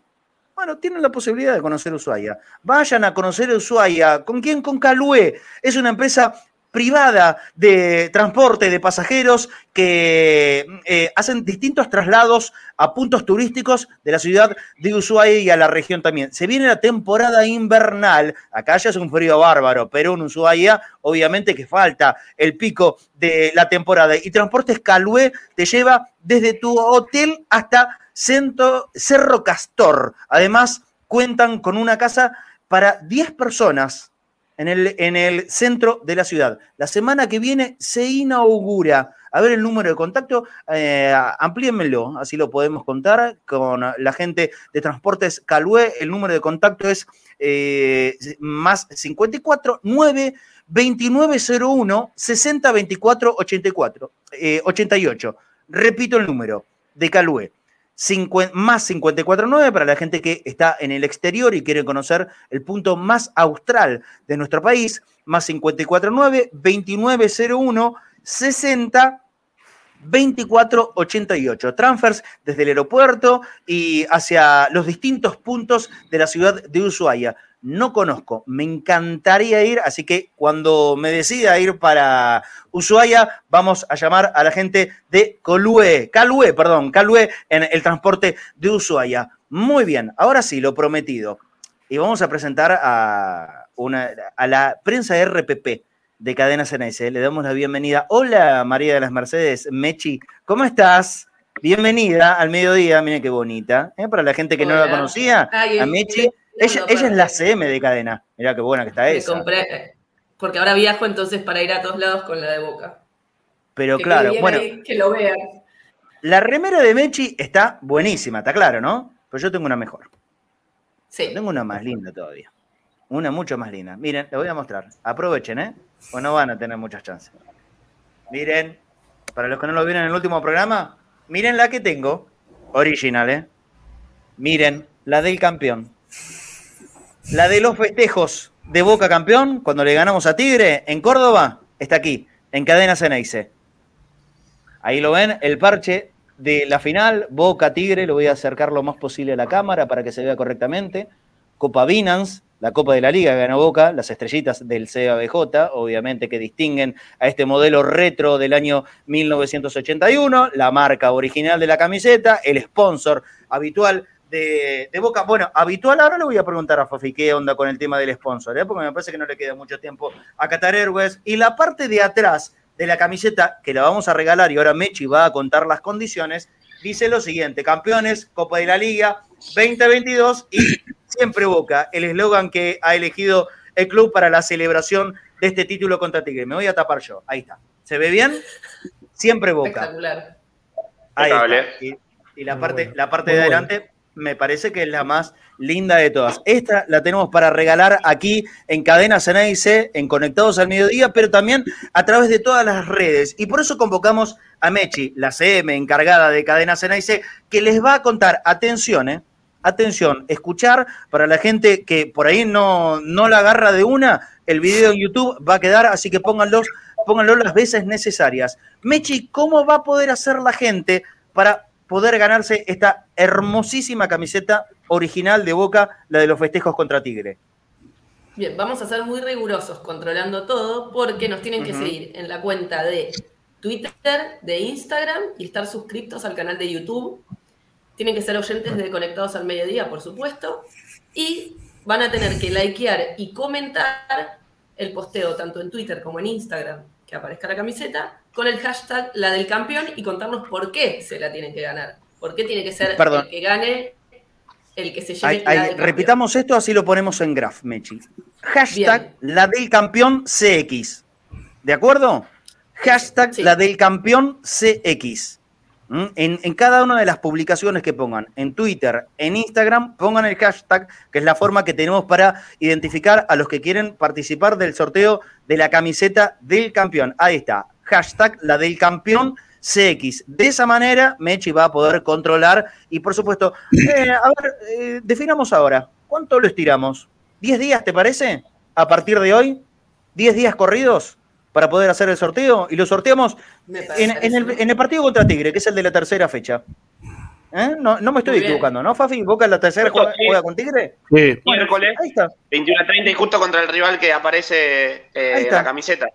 Bueno, tienen la posibilidad de conocer Ushuaia. Vayan a conocer Ushuaia. ¿Con quién? Con Calué. Es una empresa privada de transporte de pasajeros que eh, hacen distintos traslados a puntos turísticos de la ciudad de Ushuaia y a la región también. Se viene la temporada invernal, acá ya es un frío bárbaro, pero en Ushuaia obviamente que falta el pico de la temporada. Y Transportes Calué te lleva desde tu hotel hasta Cerro Castor. Además, cuentan con una casa para 10 personas en el, en el centro de la ciudad. La semana que viene se inaugura. A ver el número de contacto, eh, amplíenmelo, así lo podemos contar con la gente de Transportes Calué. El número de contacto es eh, más 54 9 2901 60 24 84 88. Repito el número de Calué más 549 para la gente que está en el exterior y quiere conocer el punto más austral de nuestro país, más 549 2901 60 2488. Transfers desde el aeropuerto y hacia los distintos puntos de la ciudad de Ushuaia no conozco, me encantaría ir, así que cuando me decida ir para Ushuaia, vamos a llamar a la gente de Colue, Calue, perdón, Calue en el transporte de Ushuaia. Muy bien, ahora sí, lo prometido. Y vamos a presentar a, una, a la prensa RPP de Cadena CNS. Le damos la bienvenida. Hola, María de las Mercedes, Mechi, ¿cómo estás? Bienvenida al mediodía, miren qué bonita. ¿eh? Para la gente que no la conocía, a Mechi ella, es la CM de cadena. Mirá qué buena que está esa. compré, porque ahora viajo entonces para ir a todos lados con la de boca. Pero claro, bueno. que lo vean. La remera de Mechi está buenísima, está claro, ¿no? Pero yo tengo una mejor. Sí. Tengo una más linda todavía. Una mucho más linda. Miren, le voy a mostrar. Aprovechen, ¿eh? O no van a tener muchas chances. Miren, para los que no lo vieron en el último programa, miren la que tengo. Original, ¿eh? Miren, la del campeón. La de los festejos de Boca campeón, cuando le ganamos a Tigre en Córdoba, está aquí, en Cadena Ceneice. Ahí lo ven, el parche de la final, Boca Tigre, lo voy a acercar lo más posible a la cámara para que se vea correctamente. Copa Binance, la Copa de la Liga que ganó Boca, las estrellitas del CABJ, obviamente que distinguen a este modelo retro del año 1981, la marca original de la camiseta, el sponsor habitual de, Boca. Bueno, habitual, ahora le voy a preguntar a Fafi qué onda con el tema del sponsor, ¿eh? porque me parece que no le queda mucho tiempo a Qatar Airways. Y la parte de atrás de la camiseta, que la vamos a regalar y ahora Mechi va a contar las condiciones, dice lo siguiente, campeones, Copa de la Liga 2022 y siempre Boca, el eslogan que ha elegido el club para la celebración de este título contra Tigre. Me voy a tapar yo, ahí está. ¿Se ve bien? Siempre Boca. Espectacular. Ahí está. Y, la parte, la parte de adelante me parece que es la más linda de todas. Esta la tenemos para regalar aquí en Cadena Ceneice, en Conectados al Mediodía, pero también a través de todas las redes. Y por eso convocamos a Mechi, la CM encargada de Cadena Ceneice, que les va a contar, atención, ¿eh? atención, escuchar para la gente que por ahí no, no la agarra de una, el video en YouTube va a quedar, así que pónganlo, pónganlo las veces necesarias. Mechi, ¿cómo va a poder hacer la gente para poder ganarse esta hermosísima camiseta original de Boca, la de los festejos contra Tigre? Bien, vamos a ser muy rigurosos controlando todo porque nos tienen que seguir en la cuenta de Twitter, de Instagram y estar suscritos al canal de YouTube. Tienen que ser oyentes de Conectados al Mediodía, por supuesto. Y van a tener que likear y comentar el posteo tanto en Twitter como en Instagram que aparezca la camiseta con el hashtag la del campeón y contarnos por qué se la tienen que ganar. ¿Por qué tiene que ser el que gane el que se lleve la del Repitamos esto, así lo ponemos en graph, Mechi. Hashtag la del campeón CX. ¿De acuerdo? Hashtag la del campeón CX. En, cada una de las publicaciones que pongan, en Twitter, en Instagram, pongan el hashtag, que es la forma que tenemos para identificar a los que quieren participar del sorteo de la camiseta del campeón. Ahí está, hashtag la del campeón CX. De esa manera, Mechi va a poder controlar y, por supuesto, eh, a ver, eh, definamos ahora, ¿cuánto lo estiramos? ¿10 días, te parece? A partir de hoy, ¿10 días corridos? Para poder hacer el sorteo y lo sorteamos en, el, partido contra Tigre, que es el de la tercera fecha. ¿Eh? No, me estoy equivocando, ¿no, Fafi? ¿Boca en la tercera juega, con Tigre? Sí. Miércoles, ahí está. 21 a 30 y justo contra el rival que aparece eh, en la camiseta.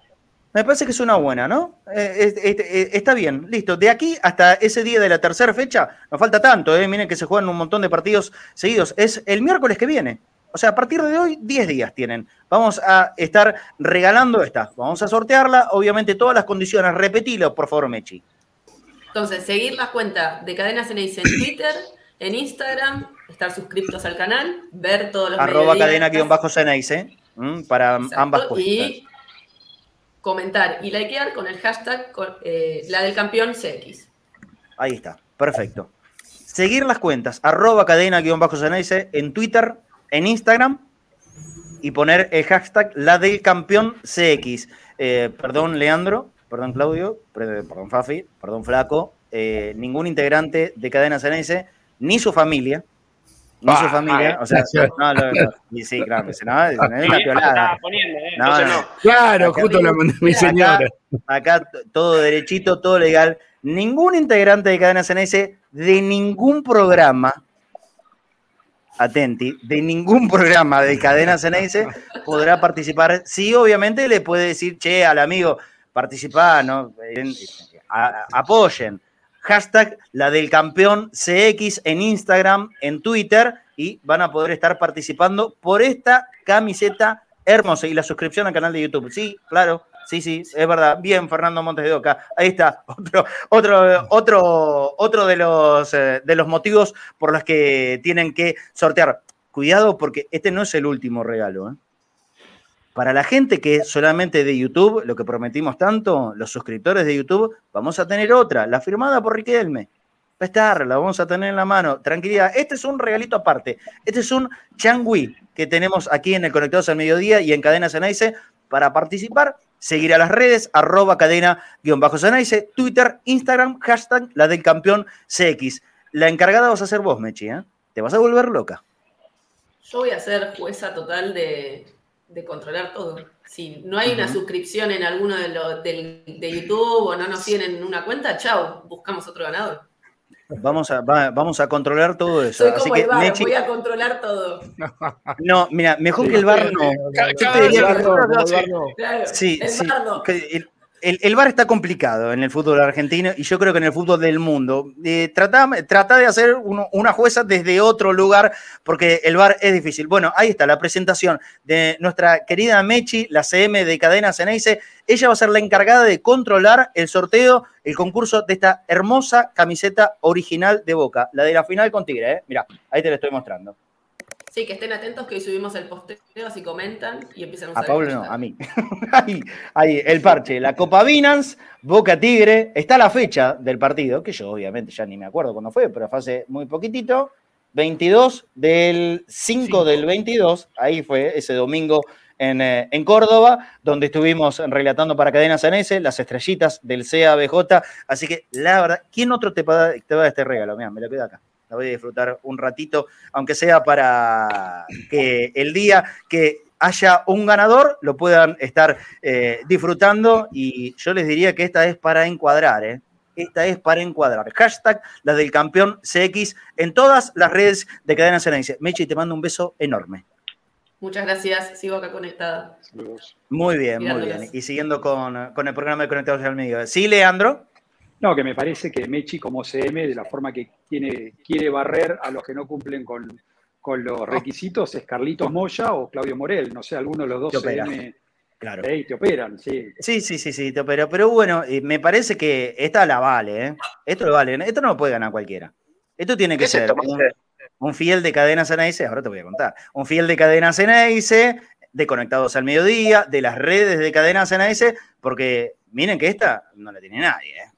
Me parece que es una buena, ¿no? Eh, está bien, listo. De aquí hasta ese día de la tercera fecha, nos falta tanto, ¿eh? Miren que se juegan un montón de partidos seguidos. Es el miércoles que viene. O sea, a partir de hoy, 10 días tienen. Vamos a estar regalando esta. Vamos a sortearla. Obviamente, todas las condiciones. Repetilo, por favor, Mechi. Entonces, seguir la cuenta de Cadena Ceneice en Twitter, en Instagram, estar suscritos al canal, ver todos los Arroba cadena-ceneice para ambas cuentas. Y comentar y likear con el hashtag eh, la del campeón CX. Ahí está, perfecto. Seguir las cuentas, arroba cadena-ceneice en Twitter, en Instagram y poner el hashtag la del campeón CX. Eh, perdón, Leandro, perdón, Claudio, perdón, Fafi, perdón, Flaco, eh, ningún integrante de Cadena Ceneice, ni su familia, ni su familia, o sea, no, no, no, sí, claro, no, es una piolada. ¿eh? No, no, Claro, justo la mandé mi señora. Acá, todo derechito, todo legal. Ningún integrante de Cadena Ceneice de ningún programa atenti, de ningún programa de cadena Ceneice podrá participar. Sí, obviamente le puede decir, che, al amigo, participá, ¿no? apoyen. Hashtag la del campeón CX en Instagram, en Twitter, y van a poder estar participando por esta camiseta hermosa y la suscripción al canal de YouTube. Sí, claro, Sí, sí, es verdad. Bien, Fernando Montes de Oca. Ahí está. Otro, otro, otro, otro de los, eh, de los motivos por los que tienen que sortear. Cuidado, porque este no es el último regalo. ¿eh? Para la gente que es solamente de YouTube, lo que prometimos tanto, los suscriptores de YouTube, vamos a tener otra, la firmada por Riquelme. Va a estar, la vamos a tener en la mano. Tranquilidad. Este es un regalito aparte. Este es un changui que tenemos aquí en el Conectados al Mediodía y en Cadena Cenaice para participar seguir a las redes, arroba cadena-cenaice, Twitter, Instagram, hashtag la del campeón CX. La encargada vas a ser vos, Mechi, ¿eh? Te vas a volver loca. Yo voy a ser jueza total de, controlar todo. Si no hay una suscripción en alguno de, los de YouTube o no nos siguen en una cuenta, chao, buscamos otro ganador. Vamos a, vamos a controlar todo eso. Soy como el bar, voy a controlar todo. No, mira, mejor que el bar no. Yo te diría que... Sí, sí. El, el, bar está complicado en el fútbol argentino y yo creo que en el fútbol del mundo. Eh, trata, de hacer una jueza desde otro lugar porque el bar es difícil. Bueno, ahí está la presentación de nuestra querida Mechi, la CM de Cadena Ceneice. Ella va a ser la encargada de controlar el sorteo, el concurso de esta hermosa camiseta original de Boca, la de la final con Tigre. ¿eh? Mira, ahí te la estoy mostrando. Sí, que estén atentos que hoy subimos el posteo, así comentan y empiezan a usar A Pablo no, a mí. ahí, el parche, la Copa Binance, Boca Tigre, está la fecha del partido, que yo obviamente ya ni me acuerdo cuándo fue, pero fue hace muy poquitito, 22 del 5 del 22, ahí fue ese domingo en, eh, en, Córdoba, donde estuvimos relatando para Cadena Sanese, las estrellitas del CABJ. Así que, la verdad, ¿quién otro te, va, te va a dar este regalo? Mira, me lo quedo acá. La voy a disfrutar un ratito, aunque sea para que el día que haya un ganador lo puedan estar eh, disfrutando y yo les diría que esta es para encuadrar, ¿eh? Esta es para encuadrar. Hashtag la del campeón CX en todas las redes de Cadena Ceneice. Mechi, te mando un beso enorme. Muchas gracias, sigo acá conectada. Muy bien, muy bien. Y siguiendo con, el programa de Conectados al Medio. ¿Sí, Leandro? No, que me parece que Mechi como CM, de la forma que tiene, quiere barrer a los que no cumplen con, los requisitos, es Carlitos Moya o Claudio Morel. No sé, alguno de los dos CM Claro. te operan, sí. Sí, sí, sí, sí, te. Pero bueno, me parece que esta la vale, ¿eh? Esto lo vale. Esto no lo puede ganar cualquiera. Esto tiene que ser un, fiel de cadena Ceneice, ahora te voy a contar, un fiel de cadena Ceneice, de Conectados al Mediodía, de las redes de cadena Ceneice, porque miren que esta no la tiene nadie, ¿eh?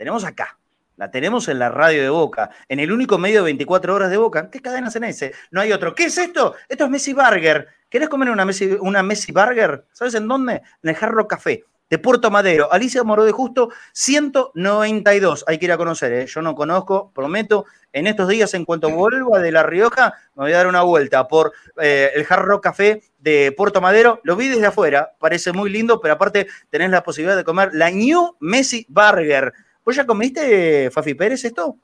Tenemos acá. La tenemos en la radio de Boca, en el único medio de 24 horas de Boca, que es Cadena Ceneice. No hay otro. ¿Qué es esto? Esto es Messi Burger. ¿Querés comer una Messi, una Messi Burger? ¿Sabes en dónde? En el Jarro Café de Puerto Madero. Alicia Moro de Justo, 192. Hay que ir a conocer, ¿eh? yo no conozco, prometo. En estos días, en cuanto vuelva de La Rioja, me voy a dar una vuelta por eh, el Jarro Café de Puerto Madero. Lo vi desde afuera, parece muy lindo, pero aparte tenés la posibilidad de comer la New Messi Burger. ¿Vos ya comiste, Fafi Pérez, esto?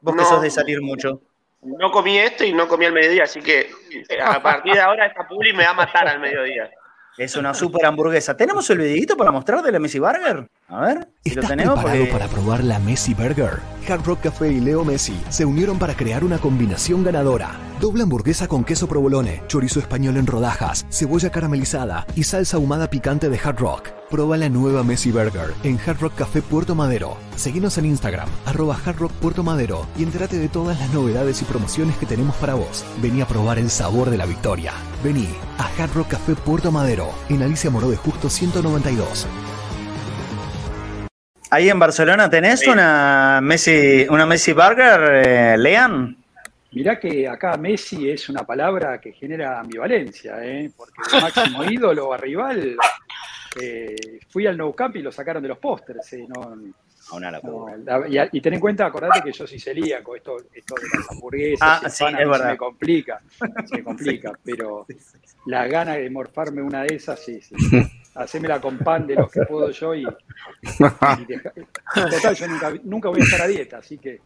Vos que sos de salir mucho no comí esto y no comí al mediodía, así que eh, a partir de ahora esta publi me va a matar al mediodía. Es una super hamburguesa. ¿Tenemos el videito para mostrar de la Messi Burger? A ver, si lo tenemos. preparado para probar la Messi Burger? Hard Rock Café y Leo Messi se unieron para crear una combinación ganadora. Doble hamburguesa con queso provolone, chorizo español en rodajas, cebolla caramelizada y salsa ahumada picante de Hard Rock. Prueba la nueva Messi Burger en Hard Rock Café Puerto Madero. Seguinos en Instagram, arroba Hard Rock Puerto Madero y entérate de todas las novedades y promociones que tenemos para vos. Vení a probar el sabor de la victoria. Vení a Hard Rock Café Puerto Madero en Alicia Moró de Justo 192. Ahí en Barcelona tenés una Messi, una Messi Burger, eh, Lean. Mirá que acá Messi es una palabra que genera ambivalencia, ¿eh? porque el máximo ídolo o rival, eh, fui al No Camp y lo sacaron de los pósters. ¿eh? No, y, ten en cuenta, acordate que yo soy celíaco, esto, esto de las hamburguesas, ah, sí, es verdad. me complica, se complica, pero la gana de morfarme una de esas, sí, sí. Hacémela con pan de los que puedo yo y, total, yo nunca, nunca voy a estar a dieta, así que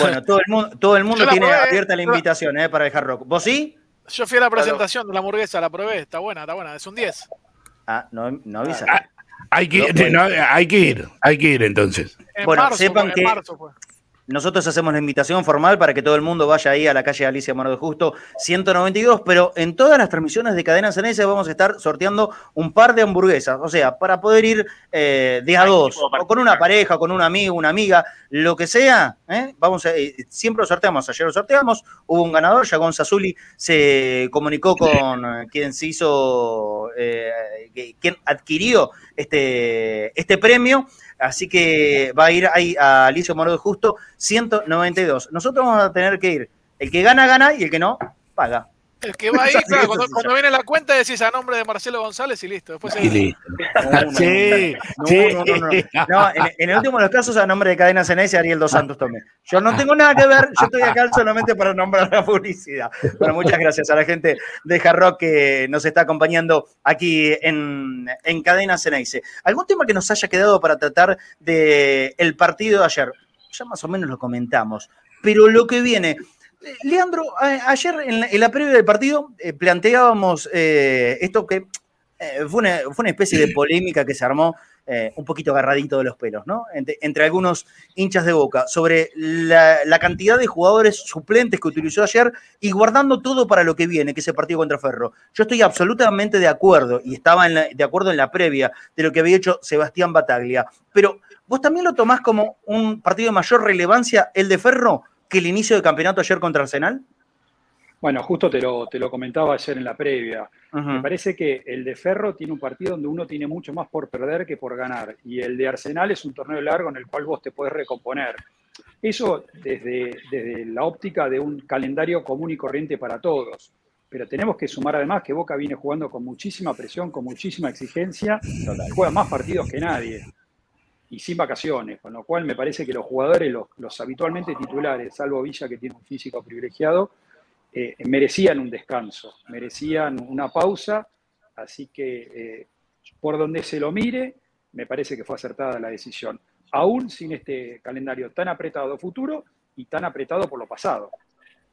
bueno, todo el mundo, todo el mundo tiene abierta la invitación eh, para dejar rock. ¿Vos sí? Yo fui a la presentación de la hamburguesa, la probé, está buena, está buena, es un 10. Ah, no, no avisa. Ah, hay, que, hay que ir, hay que ir entonces. bueno, sepan que nosotros hacemos la invitación formal para que todo el mundo vaya ahí a la calle Alicia Mano de Justo 192, pero en todas las transmisiones de Cadena Ceneice vamos a estar sorteando un par de hamburguesas, o sea, para poder ir eh, de a dos, o con una pareja, con un amigo, una amiga, lo que sea, ¿eh? vamos a, eh, siempre lo sorteamos, ayer lo sorteamos, hubo un ganador, ya Zazuli se comunicó con quien se hizo, quien adquirió este, este premio, Así que va a ir ahí a Alicia Moro de Justo 192. Nosotros vamos a tener que ir. El que gana, gana y el que no, paga. El que va ahí, claro, cuando, viene la cuenta decís a nombre de Marcelo González y listo. Después y listo. sí, no, no, no, no, en, el último de los casos a nombre de Cadena Ceneice Ariel Dos Santos tomé. Yo no tengo nada que ver, yo estoy acá solamente para nombrar la publicidad. Bueno, muchas gracias a la gente de Jarrock que nos está acompañando aquí en, en Cadena Ceneice. ¿Algún tema que nos haya quedado para tratar del el partido de ayer? Ya más o menos lo comentamos, pero lo que viene, Leandro, ayer en la, previa del partido eh, planteábamos eh, esto que eh, fue, una, especie de polémica que se armó un poquito agarradito de los pelos, ¿no? Entre, algunos hinchas de boca, sobre la, cantidad de jugadores suplentes que utilizó ayer y guardando todo para lo que viene, que es el partido contra Ferro. Yo estoy absolutamente de acuerdo y estaba de acuerdo en la previa de lo que había hecho Sebastián Bataglia, pero ¿vos también lo tomás como un partido de mayor relevancia el de Ferro? Que el inicio del campeonato ayer contra Arsenal? Bueno, justo te lo, te lo comentaba ayer en la previa. Me parece que el de Ferro tiene un partido donde uno tiene mucho más por perder que por ganar. Y el de Arsenal es un torneo largo en el cual vos te podés recomponer. Eso desde, desde la óptica de un calendario común y corriente para todos. Pero tenemos que sumar además que Boca viene jugando con muchísima presión, con muchísima exigencia, juega más partidos que nadie. Y sin vacaciones, con lo cual me parece que los jugadores, los, habitualmente titulares, salvo Villa que tiene un físico privilegiado, eh, merecían un descanso, merecían una pausa, así que eh, por donde se lo mire, me parece que fue acertada la decisión, aún sin este calendario tan apretado futuro y tan apretado por lo pasado.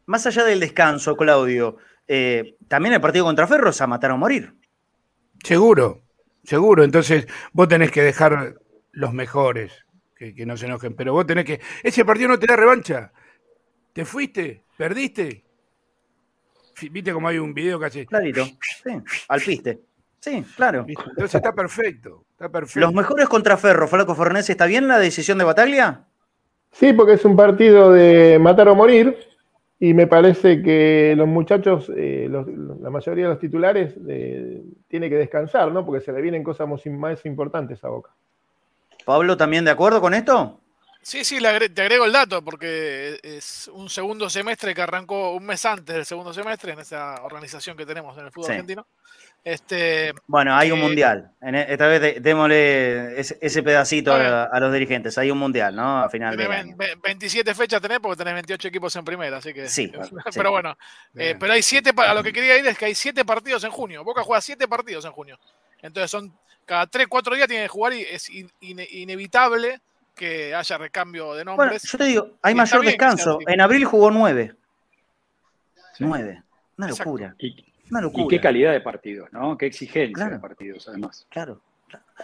Más allá del descanso, Claudio, eh, también el partido contra Ferro a matar o morir. Seguro, seguro. Entonces vos tenés que dejar los mejores, que, no se enojen, pero vos tenés que... Ese partido no te da revancha. Te fuiste, perdiste. Viste cómo hay un video que hace... Clarito, sí, al piste. Sí, claro. Entonces está perfecto, está perfecto. Los mejores contra Ferro, Flaco Fornés, ¿está bien la decisión de Bataglia? Sí, porque es un partido de matar o morir y me parece que los muchachos, eh, la mayoría de los titulares, eh, tiene que descansar, ¿no? Porque se le vienen cosas más importantes a Boca. Pablo, ¿también de acuerdo con esto? Sí, sí, te agrego el dato porque es un segundo semestre que arrancó un mes antes del segundo semestre en esa organización que tenemos en el fútbol argentino. Este, bueno, hay un eh, mundial. E, esta vez démosle ese, pedacito a, los dirigentes. Hay un mundial, ¿no? A final de año. 27 fechas tenés porque tenés 28 equipos en primera, así que. Sí. pero bueno, eh, pero hay siete. A lo que quería ir es que hay siete partidos en junio. Boca juega siete partidos en junio. Entonces son cada 3, 4 días tiene que jugar y es inevitable que haya recambio de nombres. Bueno, yo te digo, hay mayor descanso. En abril jugó 9. 9. Una locura. Y qué calidad de partidos, ¿no? Qué exigencia de partidos, además. Claro.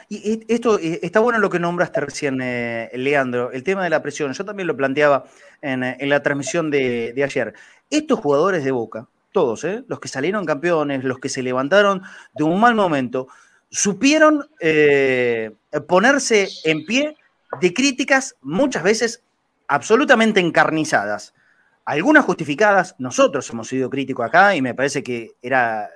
Y esto está bueno lo que nombraste recién, eh, Leandro, el tema de la presión. Yo también lo planteaba en, la transmisión de, ayer. Estos jugadores de Boca, todos, eh, los que salieron campeones, los que se levantaron de un mal momento, supieron eh, ponerse en pie de críticas muchas veces absolutamente encarnizadas algunas justificadas, nosotros hemos sido críticos acá y me parece que era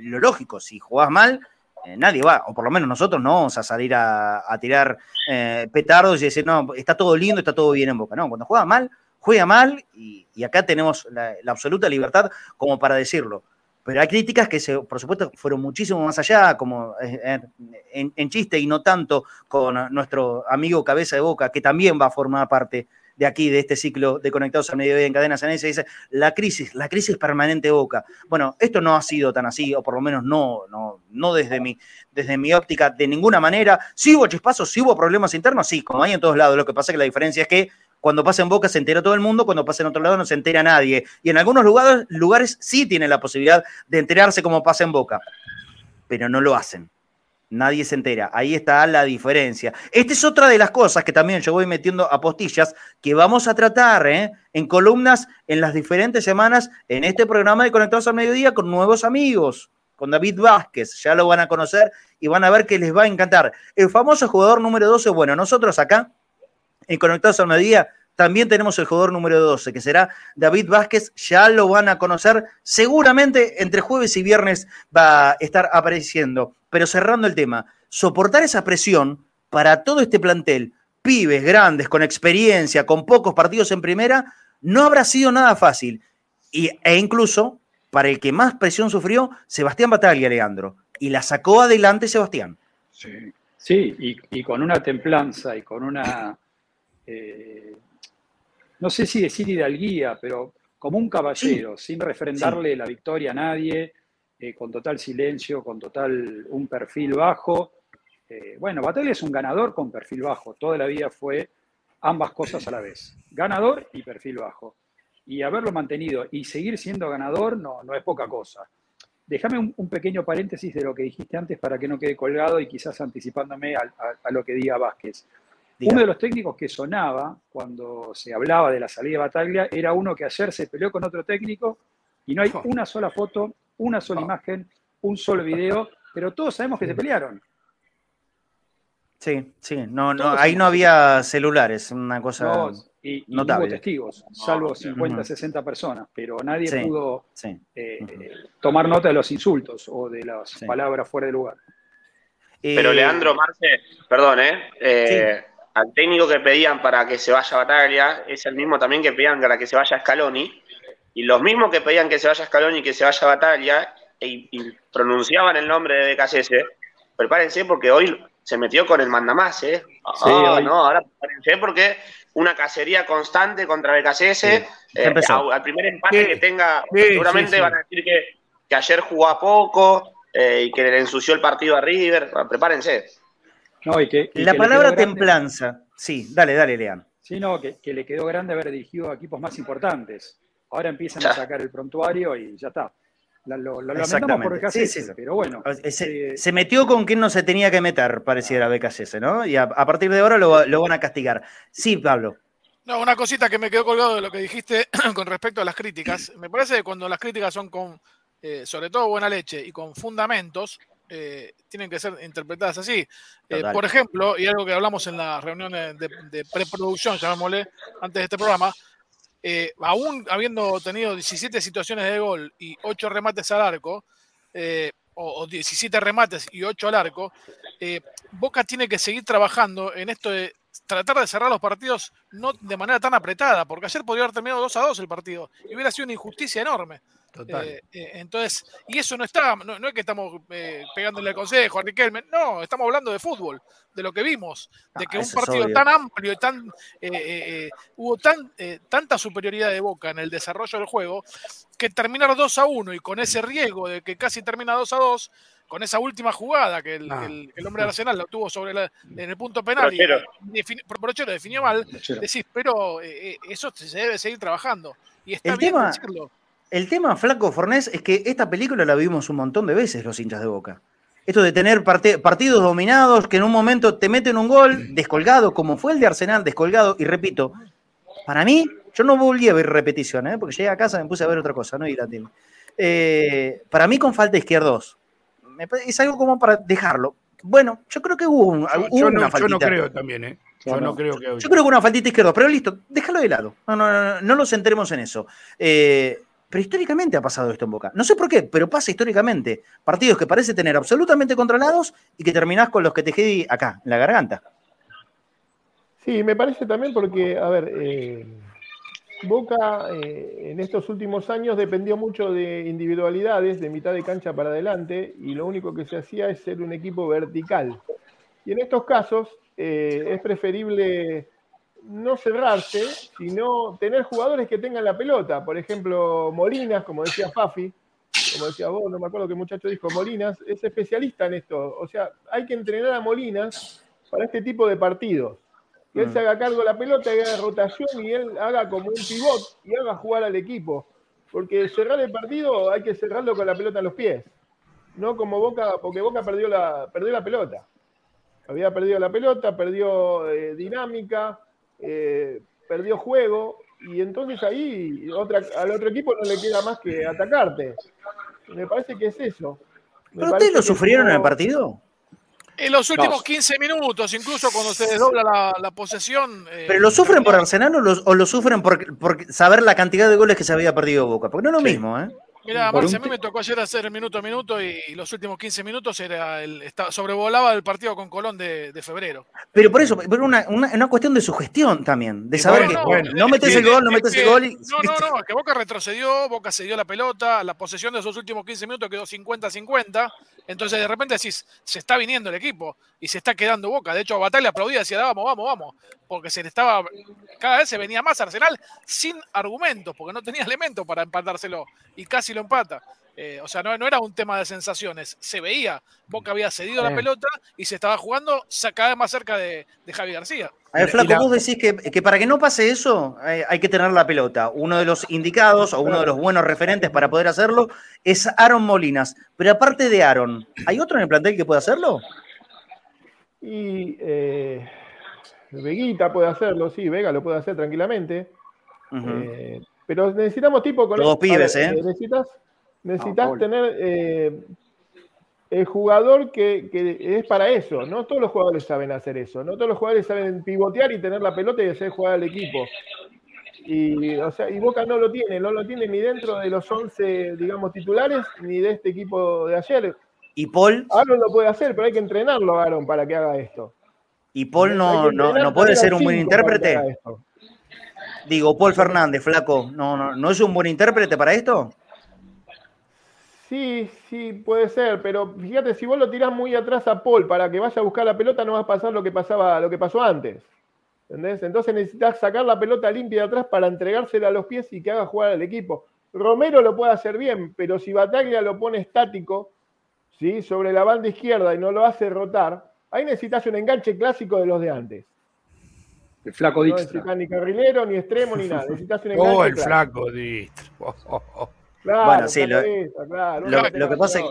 lo lógico, si jugás mal, eh, nadie va, o por lo menos nosotros no vamos a salir a, tirar eh, petardos y decir, no, está todo lindo, está todo bien en Boca. No, cuando juega mal, juega mal y, acá tenemos la, absoluta libertad como para decirlo. Pero hay críticas que, se, por supuesto, fueron muchísimo más allá, como eh, en, en, chiste y no tanto con nuestro amigo Cabeza de Boca, que también va a formar parte de aquí, de este ciclo de Conectados al Mediodía en Cadenas en dice, la crisis, la crisis permanente Boca. Bueno, esto no ha sido tan así, o por lo menos no, no, no desde, mi, desde mi óptica de ninguna manera. Sí hubo chispazos, sí hubo problemas internos, sí, como hay en todos lados. Lo que pasa es que la diferencia es que cuando pasa en Boca se entera todo el mundo, cuando pasa en otro lado no se entera nadie. Y en algunos lugares, lugares sí tienen la posibilidad de enterarse como pasa en Boca, pero no lo hacen. Nadie se entera. Ahí está la diferencia. Esta es otra de las cosas que también yo voy metiendo a postillas que vamos a tratar ¿eh? en columnas en las diferentes semanas en este programa de Conectados al Mediodía con nuevos amigos, con David Vázquez. Ya lo van a conocer y van a ver que les va a encantar. El famoso jugador número 12, bueno, nosotros acá en Conectados al Mediodía también tenemos el jugador número 12, que será David Vázquez. Ya lo van a conocer. Seguramente entre jueves y viernes va a estar apareciendo. Pero cerrando el tema, soportar esa presión para todo este plantel, pibes grandes, con experiencia, con pocos partidos en primera, no habrá sido nada fácil. Y, e incluso, para el que más presión sufrió, Sebastián Bataglia, Leandro. Y la sacó adelante Sebastián. Sí, sí y, con una templanza y con una... Eh, no sé si decir hidalguía, pero como un caballero, sin refrendarle la victoria a nadie, eh, con total silencio, con total un perfil bajo. Eh, bueno, Batalla es un ganador con perfil bajo. Toda la vida fue ambas cosas a la vez. Ganador y perfil bajo. Y haberlo mantenido y seguir siendo ganador no, no es poca cosa. Déjame un, pequeño paréntesis de lo que dijiste antes para que no quede colgado y quizás anticipándome a lo que diga Vázquez. Uno de los técnicos que sonaba cuando se hablaba de la salida de Bataglia era uno que ayer se peleó con otro técnico y no hay una sola foto, una sola imagen, un solo video, pero todos sabemos que se pelearon. Sí, sí, no, no, ahí no había celulares, una cosa y, notable. hubo testigos, salvo 50, 60 personas, pero nadie pudo eh, tomar nota de los insultos o de las palabras fuera de lugar. Pero Leandro Marce, perdón, ¿eh? eh al técnico que pedían para que se vaya Bataglia es el mismo también que pedían para que se vaya Scaloni. Y los mismos que pedían que se vaya Scaloni y que se vaya Bataglia y, pronunciaban el nombre de BKS, prepárense porque hoy se metió con el mandamás, ¿eh? Ah, no, ahora porque una cacería constante contra BKCS. Eh, al primer empate que tenga, seguramente van a decir que, que ayer jugó a poco eh, y que le ensució el partido a River. prepárense. No, y que, la palabra templanza. Sí, dale, dale, Lean. Sí, no, que, le quedó grande haber dirigido a equipos más importantes. Ahora empiezan a sacar el prontuario y ya está. Lo, lamentamos por el sí, sí. pero bueno. Se, eh, se, metió con quien no se tenía que meter, pareciera BKS, ¿no? Y a, partir de ahora lo, lo, van a castigar. Sí, Pablo. No, una cosita que me quedó colgado de lo que dijiste con respecto a las críticas. Me parece que cuando las críticas son con, eh, sobre todo buena leche y con fundamentos, eh, tienen que ser interpretadas así. por ejemplo, y algo que hablamos en las reuniones de, de preproducción, llamémosle, antes de este programa, eh, aún habiendo tenido 17 situaciones de gol y 8 remates al arco, eh, o, 17 remates y 8 al arco, eh, Boca tiene que seguir trabajando en esto de tratar de cerrar los partidos no de manera tan apretada, porque ayer podría haber terminado 2 a 2 el partido y hubiera sido una injusticia enorme. Eh, eh, entonces, y eso no está, no, es que estamos eh, pegándole el consejo a Riquelme, no, estamos hablando de fútbol, de lo que vimos, de ah, que un partido tan amplio y tan hubo tan, tanta superioridad de Boca en el desarrollo del juego, que terminar 2 a 1 y con ese riesgo de que casi termina 2 a 2, con esa última jugada que el, hombre de Arsenal lo tuvo sobre en el punto penal y, Brochero. definió mal, decís, pero eso se debe seguir trabajando. Y está bien decirlo. El tema, Flaco Fornés, es que esta película la vimos un montón de veces los hinchas de Boca. Esto de tener partidos dominados, que en un momento te meten un gol descolgado, como fue el de Arsenal, descolgado, y repito, para mí, yo no volví a ver repetición, ¿eh? porque llegué a casa y me puse a ver otra cosa, ¿no? Y la eh, para mí con falta izquierdos. Es algo como para dejarlo. Bueno, yo creo que hubo, una faltita. Yo no creo también, ¿eh? Yo no, creo que. Yo creo que una faltita izquierdo, pero listo, déjalo de lado. No, no, no, no nos centremos en eso. Eh, pero históricamente ha pasado esto en Boca. No sé por qué, pero pasa históricamente. Partidos que parece tener absolutamente controlados y que terminás con los que te quedé acá, en la garganta. Sí, me parece también porque, a ver, eh, Boca eh, en estos últimos años dependió mucho de individualidades, de mitad de cancha para adelante, y lo único que se hacía es ser un equipo vertical. Y en estos casos eh, es preferible no cerrarse, sino tener jugadores que tengan la pelota. Por ejemplo, Molinas, como decía Fafi, como decía vos, no me acuerdo qué muchacho dijo, Molinas, es especialista en esto. O sea, hay que entrenar a Molinas para este tipo de partidos. Que él mm. se haga cargo de la pelota, haga rotación y él haga como un pivot y haga jugar al equipo. Porque cerrar el partido hay que cerrarlo con la pelota en los pies. No como Boca, porque Boca perdió la, perdió la pelota. Había perdido la pelota, perdió eh, dinámica, eh, perdió juego y entonces ahí otra, al otro equipo no le queda más que atacarte. Me parece que es eso. ¿Pero ustedes lo sufrieron en el partido? En los últimos 15 minutos, incluso cuando se desdobla la, posesión. Eh, ¿Pero lo sufren por Arsenal o lo, sufren por, por, saber la cantidad de goles que se había perdido Boca? Porque no es lo mismo, ¿eh? Mira, Marce, a mí me tocó ayer hacer el minuto a minuto y, los últimos 15 minutos era el, sobrevolaba el partido con Colón de, febrero. Pero por eso, pero una, una, cuestión de sugestión también, de saber que no, metes el gol, no metes el gol. No, no, no, que Boca retrocedió, Boca se dio la pelota, la posesión de esos últimos 15 minutos quedó 50-50, entonces de repente decís, se está viniendo el equipo y se está quedando Boca. De hecho, Batalla aplaudía, decía, vamos, vamos, vamos, porque se le estaba, cada vez se venía más Arsenal sin argumentos, porque no tenía elementos para empatárselo y casi lo empata. Eh, o sea, no, no, era un tema de sensaciones, se veía. Boca había cedido la pelota y se estaba jugando cada vez más cerca de, Javi García. A ver, Flaco, vos decís que, para que no pase eso eh, hay que tener la pelota. Uno de los indicados o uno de los buenos referentes para poder hacerlo es Aaron Molinas. Pero aparte de Aaron, ¿hay otro en el plantel que pueda hacerlo? Y eh, Veguita puede hacerlo, sí, Vega lo puede hacer tranquilamente. Pero necesitamos tipo con... Todos pibes, ¿eh? Necesitas necesitas tener eh, el jugador que, es para eso. No todos los jugadores saben hacer eso. No todos los jugadores saben pivotear y tener la pelota y hacer jugar al equipo. Y, o sea, y Boca no lo tiene, no lo tiene ni dentro de los 11, digamos, titulares, ni de este equipo de ayer. ¿Y Paul? Aaron lo puede hacer, pero hay que entrenarlo, Aaron, para que haga esto. ¿Y Paul no, no, puede ser un buen intérprete? Digo, Paul Fernández, flaco, ¿no, no, ¿no es un buen intérprete para esto? Sí, sí, puede ser, pero fíjate, si vos lo tirás muy atrás a Paul para que vaya a buscar la pelota, no va a pasar lo que pasaba, lo que pasó antes. ¿Entendés? Entonces necesitas sacar la pelota limpia de atrás para entregársela a los pies y que haga jugar al equipo. Romero lo puede hacer bien, pero si Bataglia lo pone estático, ¿sí? sobre la banda izquierda y no lo hace rotar, ahí necesitas un enganche clásico de los de antes. El flaco No necesitas ni carrilero, ni extremo, ni nada. Necesitas un enganche Oh, el flaco Distro. Claro, Bueno, sí, lo- cabeza, claro, Lo, que pasa es que,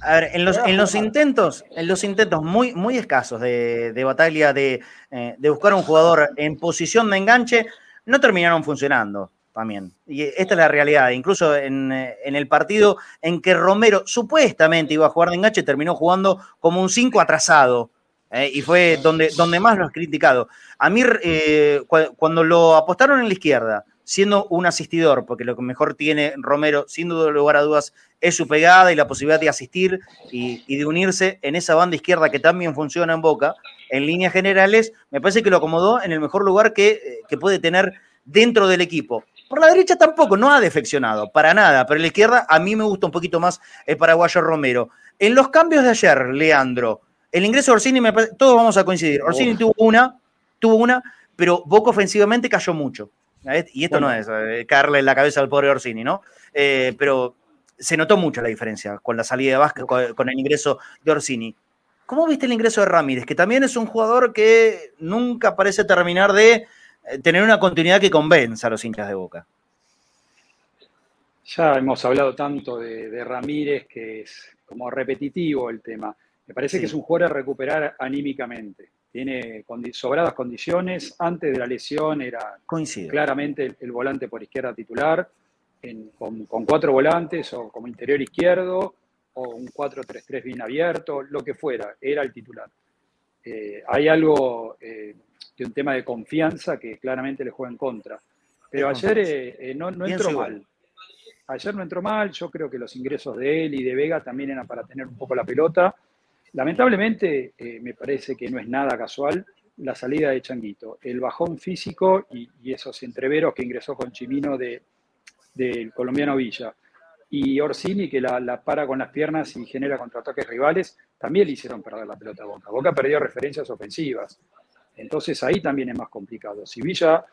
a ver, en los, en los intentos, en los intentos muy, muy escasos de, de Bataglia de, eh, de buscar un jugador en posición de enganche, no terminaron funcionando también. Y esta es la realidad. Incluso en, eh, en el partido en que Romero supuestamente iba a jugar de enganche, terminó jugando como un 5 atrasado. Eh, y fue donde, donde más lo has criticado. A mí, eh, cu- cuando lo apostaron en la izquierda, siendo un asistidor, porque lo que mejor tiene Romero, sin duda lugar a dudas, es su pegada y la posibilidad de asistir y, y de unirse en esa banda izquierda que también funciona en Boca, en líneas generales, me parece que lo acomodó en el mejor lugar que, eh, que puede tener dentro del equipo. Por la derecha tampoco, no ha defeccionado, para nada, pero en la izquierda a mí me gusta un poquito más el paraguayo Romero. En los cambios de ayer, Leandro, el ingreso de Orsini, me parece- todos vamos a coincidir. Orsini tuvo una, tuvo una, pero Boca ofensivamente cayó mucho. Y esto no es eh, caerle en la cabeza al pobre Orsini, ¿no? Eh, pero se notó mucho la diferencia con la salida de Vázquez, con, con el ingreso de Orsini. ¿Cómo viste el ingreso de Ramírez? Que también es un jugador que nunca parece terminar de eh, tener una continuidad que convenza a los hinchas de Boca. Ya hemos hablado tanto de, de Ramírez que es como repetitivo el tema. Me parece Sí. que es un jugador a recuperar anímicamente. Tiene condi- sobradas condiciones. Antes de la lesión era Coincido. claramente el, el volante por izquierda titular, en- con, con cuatro volantes o como interior izquierdo, o un 4-3-3 bien abierto, lo que fuera, era el titular. Eh, hay algo eh, de un tema de confianza que claramente le juega en contra. Pero ayer eh, eh, no, no entró mal. Ayer no entró mal, yo creo que los ingresos de él y de Vega también eran para tener un poco la pelota. Lamentablemente, eh, me parece que no es nada casual la salida de Changuito, el bajón físico y, esos entreveros que ingresó con Chimino de, del colombiano Villa. Y Orsini, que la, la para con las piernas y genera contraataques rivales, también le hicieron perder la pelota a Boca. Boca perdió referencias ofensivas. Entonces ahí también es más complicado. Si Villa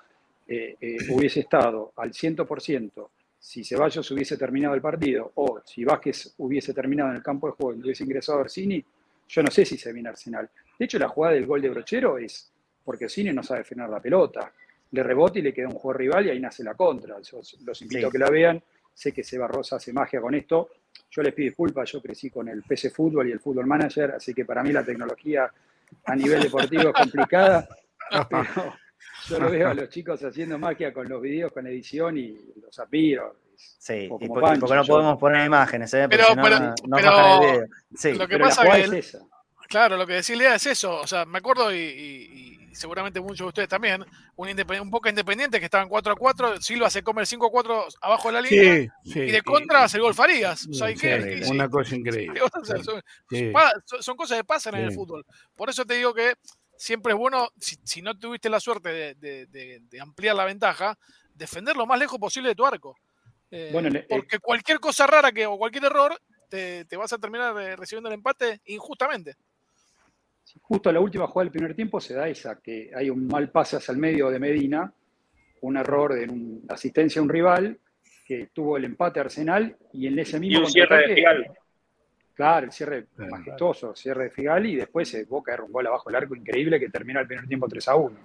eh, eh, hubiese estado al 100%, si Ceballos hubiese terminado el partido o si Vázquez hubiese terminado en el campo de juego y hubiese ingresado Orsini, yo no sé si se viene Arsenal. De hecho, la jugada del gol de Brochero es porque Orsini no sabe frenar la pelota. Le rebota y le queda un juego rival y ahí nace la contra. Yo los invito Sí. a que la vean. Sé que Seba Rosa hace magia con esto. Yo les pido disculpas, yo crecí con el PC Fútbol y el Fútbol Manager, así que para mí la tecnología a nivel deportivo es complicada, pero yo lo veo a los chicos haciendo magia con los videos, con edición y los admiro. Sí, y porque, Pancho, porque no yo- podemos poner imágenes, ¿eh? Pero- si no, pero- no- pero- el video. Sí. Lo que Pero pasa que es esa. Claro, lo que decía Lea es eso. O sea, me acuerdo y, y- y seguramente muchos de ustedes también, un, un poco independiente que estaban 4 a 4, Silva se come el 5 a 4 abajo de la línea Sí, sí. y de contra hace el gol Farías. O sea, ¿y Sí, qué- qué- una cosa increíble. o sea, son, cosas que pasan en el fútbol. Por eso te digo que siempre es bueno, si, si no tuviste la suerte de, de- de- de ampliar la ventaja, defender lo más lejos posible de tu arco. Eh, Bueno, el- porque cualquier cosa rara que, o cualquier error te, te vas a terminar eh, recibiendo el empate injustamente. Justo la última jugada del primer tiempo se da esa, que hay un mal pase hacia el medio de Medina, un error de un- asistencia a un rival, que tuvo el empate Arsenal y en ese Y mismo un cierre de Figal. Claro, el cierre Claro. majestuoso, cierre de Figal y después se Boca erra un gol abajo del arco increíble que termina el primer tiempo 3 a 1.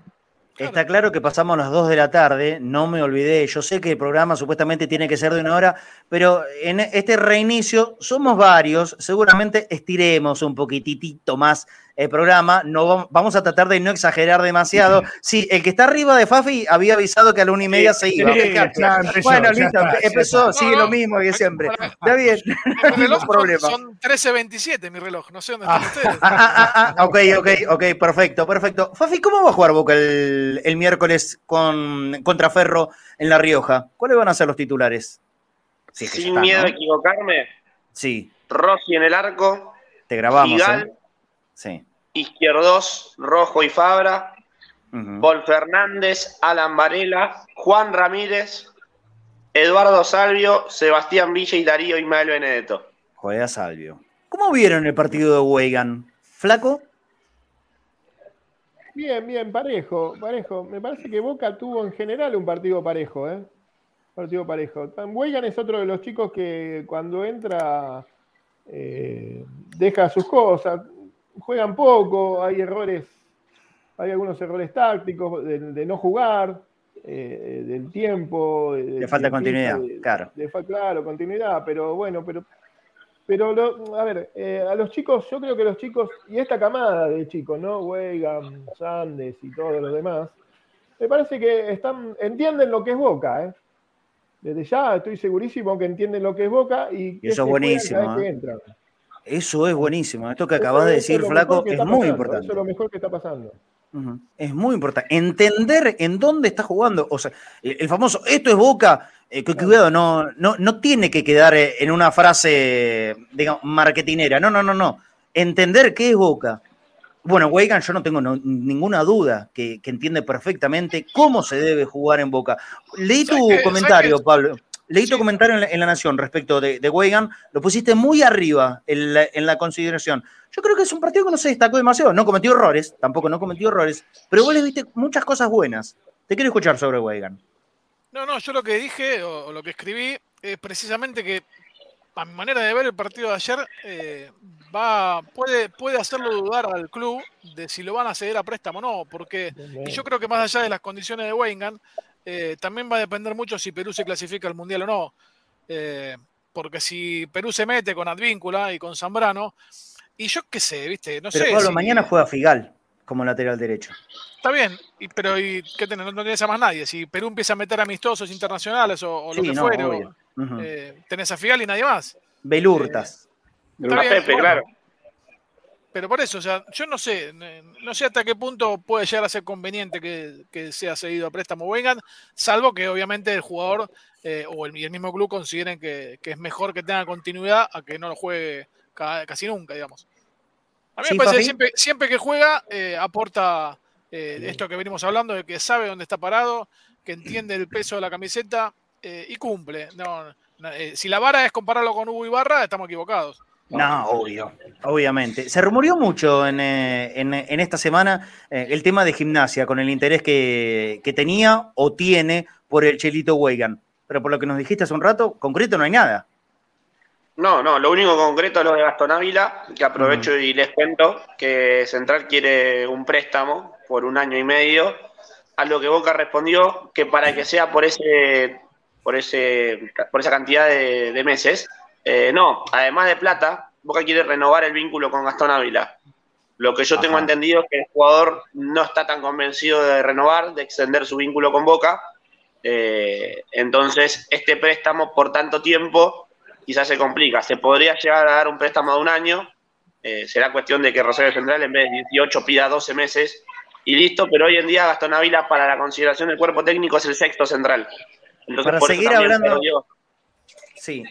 Está claro que pasamos las 2 de la tarde, no me olvidé, yo sé que el programa supuestamente tiene que ser de una hora, pero en este reinicio somos varios, seguramente estiremos un poquitito más el programa, no vam- vamos a tratar de no exagerar demasiado. Sí, el que está arriba de Fafi había avisado que a la una y media se iba. Sí, fíjate. ya empezó, bueno, listo, está, empezó, está. sigue No, lo mismo que siempre. para- Está bien, reloj no problema. son, son 13.27 mi reloj, no sé dónde están ustedes. Ah, ah, ah, ah, ok, ok, ok, perfecto, perfecto. Fafi, ¿cómo va a jugar Boca el, el miércoles con, contra Ferro en La Rioja? ¿Cuáles van a ser los titulares? Es que Sin están, miedo ¿no? a equivocarme, Sí, Rossi en el arco, te grabamos. Figal, ¿eh? Sí. Izquierdos, Rojo y Fabra. Paul Fernández, Alan Varela, Juan Ramírez, Eduardo Salvio, Sebastián Villa y Darío Ismael Benedetto. Juega Salvio. ¿Cómo vieron el partido de Weigan? ¿Flaco? Bien, bien, parejo, parejo. Me parece que Boca tuvo en general un partido parejo, ¿eh? Partido parejo. Weigan es otro de los chicos que cuando entra eh, deja sus cosas, juegan poco, hay errores, hay algunos errores tácticos de, no jugar, eh, del tiempo. De, falta continuidad, claro. claro, continuidad, pero bueno, pero pero, a ver, eh, a los chicos, yo creo que los chicos, y esta camada de chicos, ¿no? Weigand, Sandes y todos los demás, me parece que están, entienden lo que es Boca, ¿eh? Desde ya estoy segurísimo que entienden lo que es Boca y que eso es buenísimo. ¿eh? Eso es buenísimo. Esto que acabas de decir, Flaco, es muy importante. Eso es lo mejor que está pasando. Es muy importante. Entender en dónde está jugando. O sea, el famoso, esto es Boca, eh, cuidado, no, no, no tiene que quedar eh, en una frase, digamos, marketinera. No, no, no, no. Entender qué es Boca. Bueno, Weigan, yo no tengo ninguna duda que, entiende perfectamente cómo se debe jugar en Boca. Leí tu comentario, Pablo. Leí tu comentario en la, Nación respecto de, de Weigan. Lo pusiste muy arriba en la, en la, consideración. Yo creo que es un partido que no se destacó demasiado. No cometió errores, tampoco no cometió errores, pero vos le viste muchas cosas buenas. Te quiero escuchar sobre Weigan. No, no, yo lo que dije o, lo que escribí es precisamente que a mi manera de ver el partido de ayer eh, va puede, puede hacerlo dudar al club de si lo van a ceder a préstamo o no, porque y yo creo que más allá de las condiciones de Wengan, eh, también va a depender mucho si Perú se clasifica al Mundial o no. Eh, porque si Perú se mete con Advíncula y con Zambrano, y yo qué sé, viste, no Pero sé. Pablo, mañana juega Figal como lateral derecho. Está bien, pero ¿y qué tenés? No, tenés a más nadie. Si Perú empieza a meter amistosos internacionales o, lo que fuere, eh, tenés a Figal y nadie más. Belurtas. Eh, Pepe, claro. Pero por eso, o sea, yo no sé, no sé hasta qué punto puede llegar a ser conveniente que, sea cedido a préstamo vengan, salvo que obviamente el jugador eh, o el, el, mismo club consideren que, es mejor que tenga continuidad a que no lo juegue casi nunca, digamos. A mí me parece que siempre, siempre, que juega eh, aporta eh, esto que venimos hablando, de que sabe dónde está parado, que entiende el peso de la camiseta y cumple. si la vara es compararlo con Hugo Ibarra, estamos equivocados. No, obvio, obviamente. Se rumoreó mucho en, esta semana el tema de gimnasia, con el interés que, que, tenía o tiene por el Chelito Weigan. Pero por lo que nos dijiste hace un rato, concreto no hay nada. No, no, lo único concreto es lo de Gastón Ávila, que aprovecho y les cuento que Central quiere un préstamo por un año y medio, a lo que Boca respondió que para que sea por ese, por ese, por esa cantidad de, meses, eh, no, además de plata, Boca quiere renovar el vínculo con Gastón Ávila. Lo que yo tengo entendido es que el jugador no está tan convencido de renovar, de extender su vínculo con Boca. Eh, entonces, este préstamo por tanto tiempo quizás se complica. Se podría llegar a dar un préstamo de un año, eh, será cuestión de que Rosario Central en vez de 18 pida 12 meses y listo, pero hoy en día Gastón Ávila para la consideración del cuerpo técnico es el sexto central. Entonces, para seguir hablando... Sí,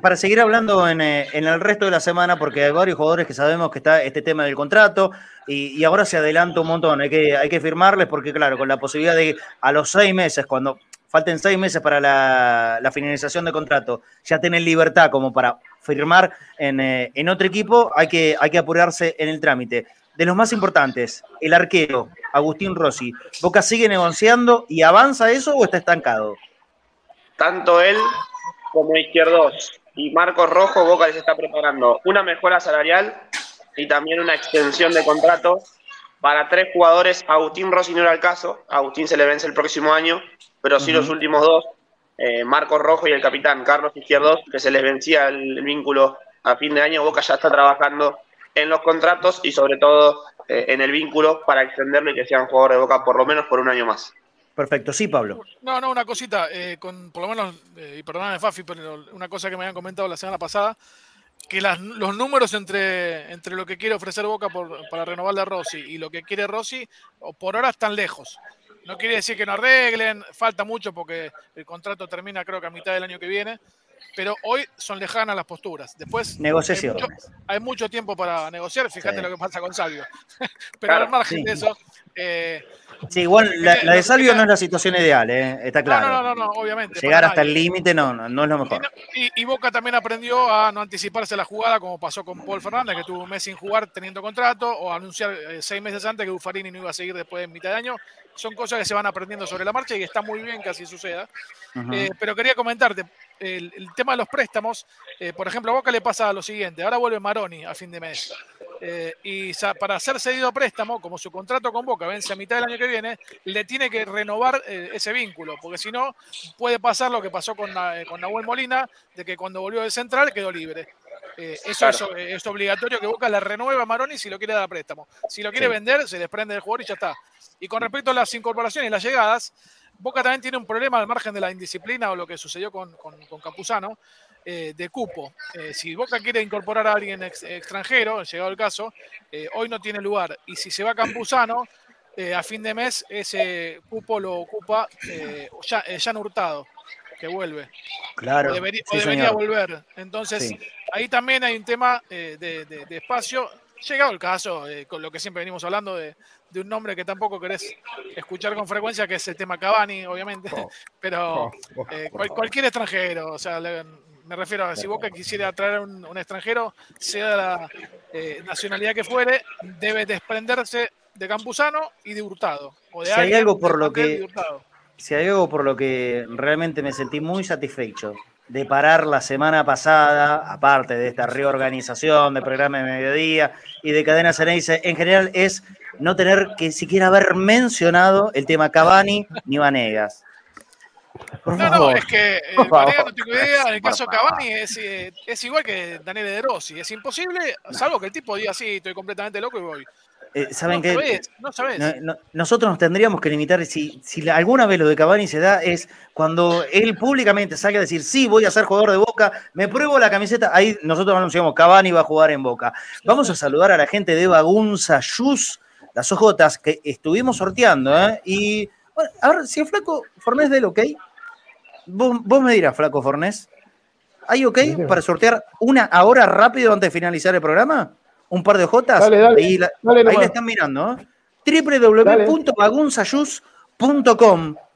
para seguir hablando eh, en, el resto de la semana, porque hay varios jugadores que sabemos que está este tema del contrato y, ahora se adelanta un montón, hay que, hay que firmarles porque claro, con la posibilidad de a los seis meses, cuando falten seis meses para la, finalización de contrato, ya tienen libertad como para firmar eh, en, otro equipo, hay que, hay que apurarse en el trámite. De los más importantes, el arquero, Agustín Rossi. ¿Boca sigue negociando y avanza eso o está estancado? Tanto él como Izquierdos y Marcos Rojo, Boca les está preparando una mejora salarial y también una extensión de contrato para tres jugadores. Agustín Rossi no era el caso, Agustín se le vence el próximo año, pero sí los últimos dos, eh, Marcos Rojo y el capitán Carlos Izquierdos, que se les vencía el, vínculo a fin de año, Boca ya está trabajando en los contratos y sobre todo eh, en el vínculo para extenderlo y que sean jugadores de Boca por lo menos por un año más. Perfecto, sí, Pablo. No, no, una cosita, eh, con, por lo menos, y perdóname Fafi, pero una cosa que me habían comentado la semana pasada, que los números entre, entre lo que quiere ofrecer Boca por, para renovar de Rossi y lo que quiere Rossi, por ahora están lejos. No quiere decir que no arreglen, falta mucho porque el contrato termina creo que a mitad del año que viene, pero hoy son lejanas las posturas. Después negociaciones. Hay mucho, tiempo para negociar, fíjate lo que pasa con Salvio. pero al margen de eso, eh, sí, igual la, de Salvio no es la situación ideal, eh, está claro. No, no, no, obviamente. Llegar hasta el límite no, no, es lo mejor. Y, Boca también aprendió a no anticiparse la jugada, como pasó con Paul Fernández, que tuvo un mes sin jugar teniendo contrato, o anunciar eh, seis meses antes que Buffarini no iba a seguir después de mitad de año. Son cosas que se van aprendiendo sobre la marcha y está muy bien que así suceda. pero quería comentarte, el, tema de los préstamos, por ejemplo, a Boca le pasa lo siguiente, ahora vuelve Maroni a fin de mes. Eh, y para ser cedido a préstamo, como su contrato con Boca vence a mitad del año que viene, le tiene que renovar eh, ese vínculo, porque si no, puede pasar lo que pasó con, eh, con Nahuel Molina, de que cuando volvió de central quedó libre. eso es, obligatorio que Boca le renueva a Maroni si lo quiere dar a préstamo. Si lo quiere vender, se desprende del jugador y ya está. Y con respecto a las incorporaciones y las llegadas, Boca también tiene un problema al margen de la indisciplina o lo que sucedió con, con, con Campuzano, eh, de cupo. Eh, si Boca quiere incorporar a alguien extranjero, llegado el caso, eh, hoy no tiene lugar. Y si se va Campuzano, a fin de mes ese cupo lo ocupa ya, Jan Hurtado, que vuelve. Claro. O debería, volver. Entonces, ahí también hay un tema de, espacio. Llegado el caso, con lo que siempre venimos hablando de, un nombre que tampoco querés escuchar con frecuencia, que es el tema Cavani, obviamente, oh. pero oh, oh, cualquier extranjero, o sea, me refiero a si Boca quisiera traer un, un extranjero, sea la eh, nacionalidad que fuere, debe desprenderse de Campuzano y de Hurtado. si hay algo por lo que si hay algo por lo que realmente me sentí muy satisfecho de parar la semana pasada, aparte de esta reorganización de programa de mediodía y de cadena Ceneice, en general es no tener que siquiera haber mencionado el tema Cavani ni Vanegas no, no, es que eh, no tengo idea. En el caso de Cavani es, eh, es, igual que Daniel De Rossi. Es imposible, salvo que el tipo diga así, estoy completamente loco y voy. Eh, ¿Saben qué? no sabes. nosotros nos tendríamos que limitar, si, si alguna vez lo de Cavani se da, es cuando él públicamente salga a decir, sí, voy a ser jugador de Boca, me pruebo la camiseta, ahí nosotros anunciamos, Cavani va a jugar en Boca. Vamos a saludar a la gente de Bagunza Yus, las ojotas que estuvimos sorteando, ¿eh? Y, bueno, a ver, si el flaco Fornés del ok, Vos, me dirás, Flaco Fornés, ¿hay ok para sortear una ahora rápido antes de finalizar el programa? ¿Un par de jotas? ahí la, están mirando. ¿eh?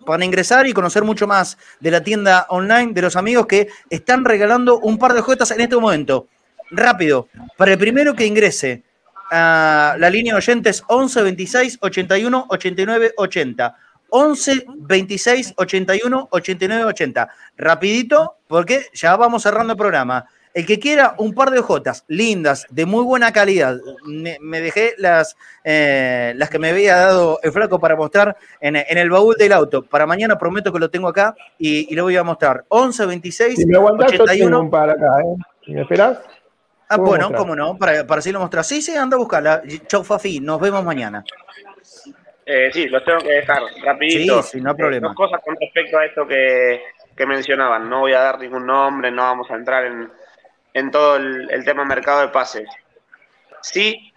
para ingresar y conocer mucho más de la tienda online de los amigos que están regalando un par de jotas en este momento. Rápido, para el primero que ingrese a la línea de oyentes 11 26 81 89 80. 11 26 81 89 80. Rapidito, porque ya vamos cerrando el programa. El que quiera un par de hojotas lindas, de muy buena calidad, me, dejé las, eh, las que me había dado el flaco para mostrar en, el baúl del auto. Para mañana prometo que lo tengo acá y, lo voy a mostrar. 11 26 si me 81. para acá, ¿eh? ¿Me esperas? Ah, bueno, cómo no, para, para así lo mostrar. Sí, sí, anda a buscarla. Chau, Fafi, nos vemos mañana. Eh, sí, los tengo que dejar rapidito. Sí, no hay problema. Dos cosas con respecto a esto que, mencionaban. No voy a dar ningún nombre, no vamos a entrar en, todo el, tema mercado de pases. Sí,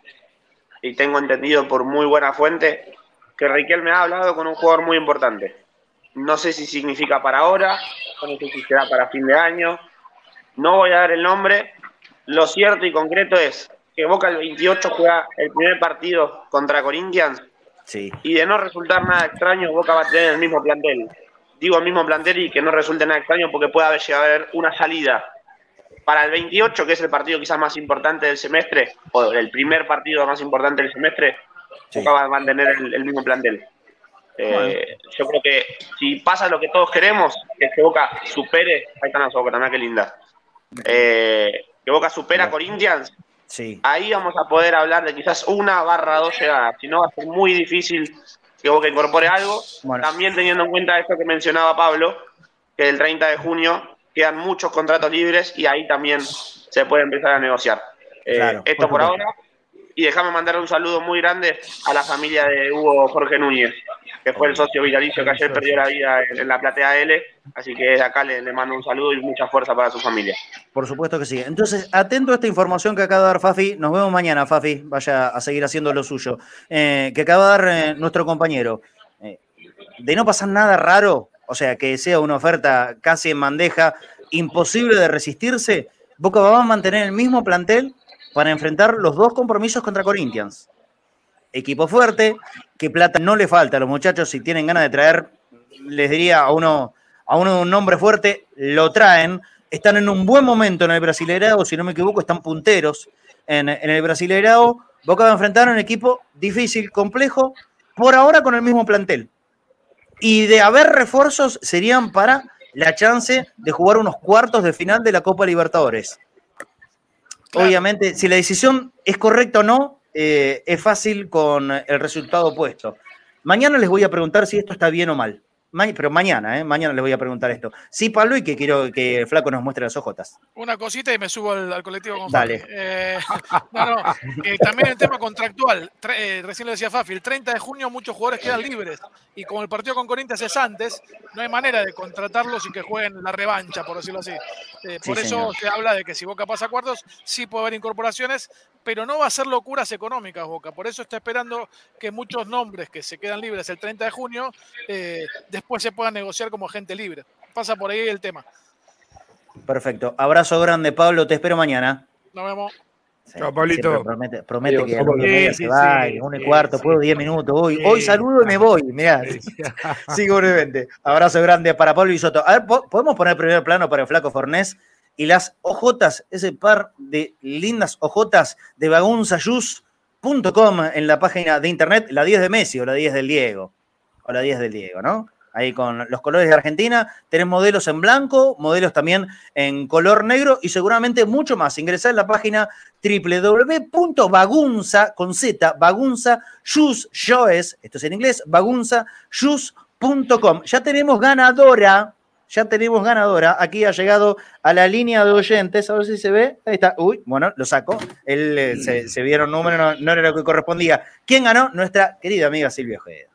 y tengo entendido por muy buena fuente, que Riquelme ha hablado con un jugador muy importante. No sé si significa para ahora, no sé si será para fin de año. No voy a dar el nombre. Lo cierto y concreto es que Boca el 28 juega el primer partido contra Corinthians y de no resultar nada extraño, Boca va a tener el mismo plantel. Digo el mismo plantel y que no resulte nada extraño porque puede haber haber una salida para el 28, que es el partido quizás más importante del semestre, o el primer partido más importante del semestre, Boca va a mantener el, mismo plantel. Eh, yo creo que si pasa lo que todos queremos, que que Boca supere, ahí están las Boca también, qué linda. Eh, que Boca supera a Corinthians Ahí vamos a poder hablar de quizás una barra dos llegadas, si no va a ser muy difícil que Boca incorpore algo. También teniendo en cuenta esto que mencionaba Pablo, que el 30 de junio quedan muchos contratos libres y ahí también se puede empezar a negociar. Eh, esto por ahora. Y déjame mandar un saludo muy grande a la familia de Hugo Jorge Núñez, que fue el socio vitalicio que ayer perdió la vida en, la platea L. Así que desde acá le, mando un saludo y mucha fuerza para su familia. Por supuesto que sí. Entonces, atento a esta información que acaba de dar Fafi. Nos vemos mañana, Fafi. Vaya a seguir haciendo lo suyo. Eh, que acaba de dar eh, nuestro compañero. De no pasar nada raro, o sea, que sea una oferta casi en bandeja, imposible de resistirse, Boca va a mantener el mismo plantel para enfrentar los dos compromisos contra Corinthians. Equipo fuerte, que plata no le falta a los muchachos si tienen ganas de traer, les diría a uno, a uno un nombre fuerte, lo traen. Están en un buen momento en el Brasileirao, si no me equivoco, están punteros en, en el Brasileirao. Boca va a enfrentar a un equipo difícil, complejo, por ahora con el mismo plantel. Y de haber refuerzos serían para la chance de jugar unos cuartos de final de la Copa Libertadores. Obviamente, si la decisión es correcta o no, eh, es fácil con el resultado opuesto. Mañana les voy a preguntar si esto está bien o mal pero mañana, ¿eh? Mañana les voy a preguntar esto. Sí, Pablo, y que quiero que el flaco nos muestre las ojotas. Una cosita y me subo al, colectivo con Dale. Eh, no, no, también el tema contractual. Eh, recién lo decía Fafi, el 30 de junio muchos jugadores quedan libres. Y como el partido con Corinthians es antes, no hay manera de contratarlos y que jueguen la revancha, por decirlo así. Eh, por eso se habla de que si Boca pasa a cuartos, sí puede haber incorporaciones, pero no va a ser locuras económicas Boca. Por eso está esperando que muchos nombres que se quedan libres el 30 de junio después se pueda negociar como gente libre. Pasa por ahí el tema. Perfecto. Abrazo grande, Pablo. Te espero mañana. Nos vemos. Chao, Pablito. Promete, promete que sí, se va, uno y cuarto, puedo diez minutos. Hoy, hoy saludo y me voy. Mirá, sigo brevemente. Abrazo grande para Pablo y Soto. A ver, ¿podemos poner primer plano para el flaco Fornés? Y las ojotas, ese par de lindas ojotas de bagunzayus.com en la página de internet, la 10 de Messi o la 10 del Diego. O la 10 del Diego, ¿no? ahí con los colores de Argentina. Tenés modelos en blanco, modelos también en color negro y seguramente mucho más. Ingresá en la página www.bagunza, con Z, bagunza, shoes, esto es en inglés, bagunzashoes.com. Ya tenemos ganadora, ya tenemos ganadora. Aquí ha llegado a la línea de oyentes. A ver si se ve. Ahí está. Uy, bueno, lo saco. Él eh, se, vieron números, no, era lo que correspondía. ¿Quién ganó? Nuestra querida amiga Silvia Ojeda.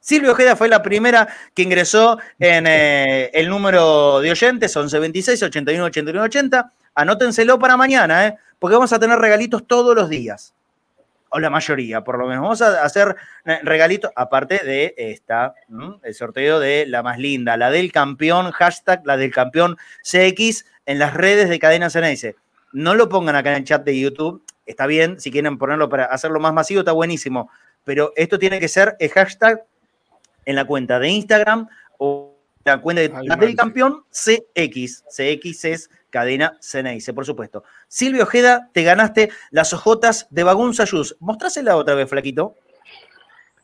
Silvio Ojeda fue la primera que ingresó en eh, el número de oyentes, 1126 81 81 80. Anótenselo para mañana, ¿eh? porque vamos a tener regalitos todos los días. O la mayoría, por lo menos. Vamos a hacer eh, regalitos, aparte de esta, el sorteo de la más linda, la del campeón, hashtag la del campeón CX en las redes de Cadena Ceneice. No lo pongan acá en el chat de YouTube, está bien, si quieren ponerlo para hacerlo más masivo, está buenísimo. Pero esto tiene que ser el hashtag en la cuenta de Instagram o la cuenta de, del campeón CX. CX es cadena Ceneice, por supuesto. Silvio Ojeda, te ganaste las ojotas de Bagunza Jus. Mostrásela otra vez, flaquito.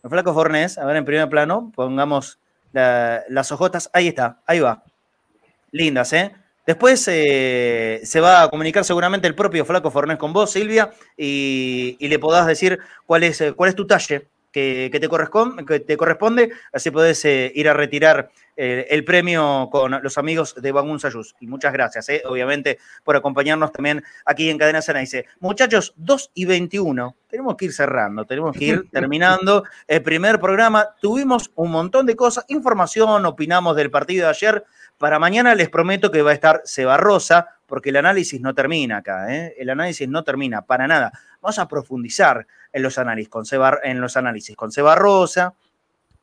Flaco Fornés, a ver en primer plano, pongamos las ojotas. Ahí está, ahí va. Lindas, ¿eh? Después eh, se va a comunicar seguramente el propio Flaco Fornés con vos, Silvia, y, le podás decir cuál es, cuál es tu talle que, te, corresponde, que te corresponde, así podés eh, ir a retirar eh, el premio con los amigos de Bagun Sayus. Y muchas gracias, eh, obviamente, por acompañarnos también aquí en Cadena Sena. Dice, muchachos, 2 y 21, tenemos que ir cerrando, tenemos que ir terminando el primer programa. Tuvimos un montón de cosas, información, opinamos del partido de ayer. Para mañana les prometo que va a estar Seba Rosa, porque el análisis no termina acá, el análisis no termina para nada. Vamos a profundizar en los análisis con Seba, en los análisis con Seba Rosa,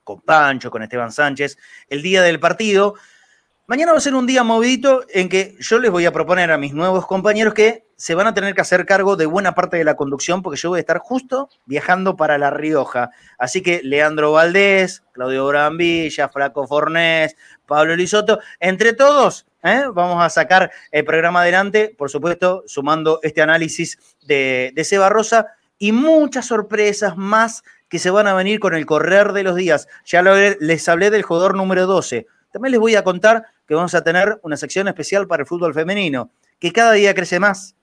con Pancho, con Esteban Sánchez, el día del partido. Mañana va a ser un día movidito en que yo les voy a proponer a mis nuevos compañeros que se van a tener que hacer cargo de buena parte de la conducción porque yo voy a estar justo viajando para La Rioja. Así que Leandro Valdés, Claudio Brambilla, Flaco Fornés, Pablo Lisoto, entre todos ¿eh? vamos a sacar el programa adelante, por supuesto, sumando este análisis de, de Seba Rosa y muchas sorpresas más que se van a venir con el correr de los días. Ya les hablé del jugador número 12. También les voy a contar que vamos a tener una sección especial para el fútbol femenino, que cada día crece más,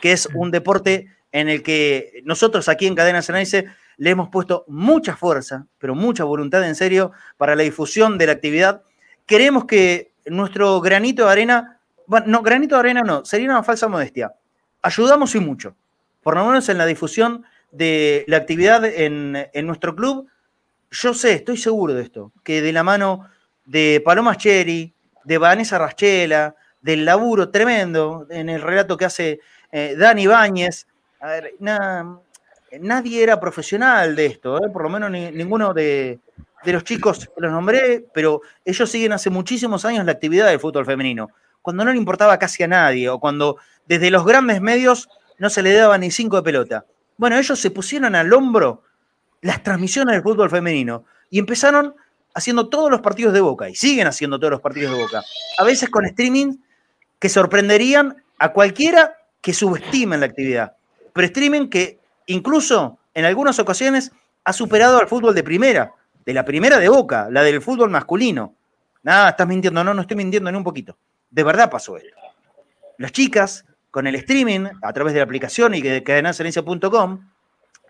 que es un deporte en el que nosotros aquí en Cadena Ceneice le hemos puesto mucha fuerza, pero mucha voluntad en serio para la difusión de la actividad. Queremos que nuestro granito de arena, bueno, no, granito de arena no, sería una falsa modestia. Ayudamos y mucho por lo menos en la difusión de la actividad en, nuestro club, yo sé, estoy seguro de esto, que de la mano de Paloma Cherry, de Vanessa Raschela, del laburo tremendo en el relato que hace eh, Dani Báñez, nadie era profesional de esto, eh, por lo menos ninguno de, de los chicos los nombré, pero ellos siguen hace muchísimos años la actividad del fútbol femenino, cuando no le importaba casi a nadie, o cuando desde los grandes medios no se le daba ni cinco de pelota. Bueno, ellos se pusieron al hombro las transmisiones del fútbol femenino y empezaron haciendo todos los partidos de Boca y siguen haciendo todos los partidos de Boca. A veces con streaming que sorprenderían a cualquiera que subestime la actividad. Pero streaming que incluso en algunas ocasiones ha superado al fútbol de primera, de la primera de Boca, la del fútbol masculino. Nada, estás mintiendo, no, no estoy mintiendo ni un poquito. De verdad pasó esto. Las chicas, con el streaming, a través de la aplicación y de cadenaserencia.com,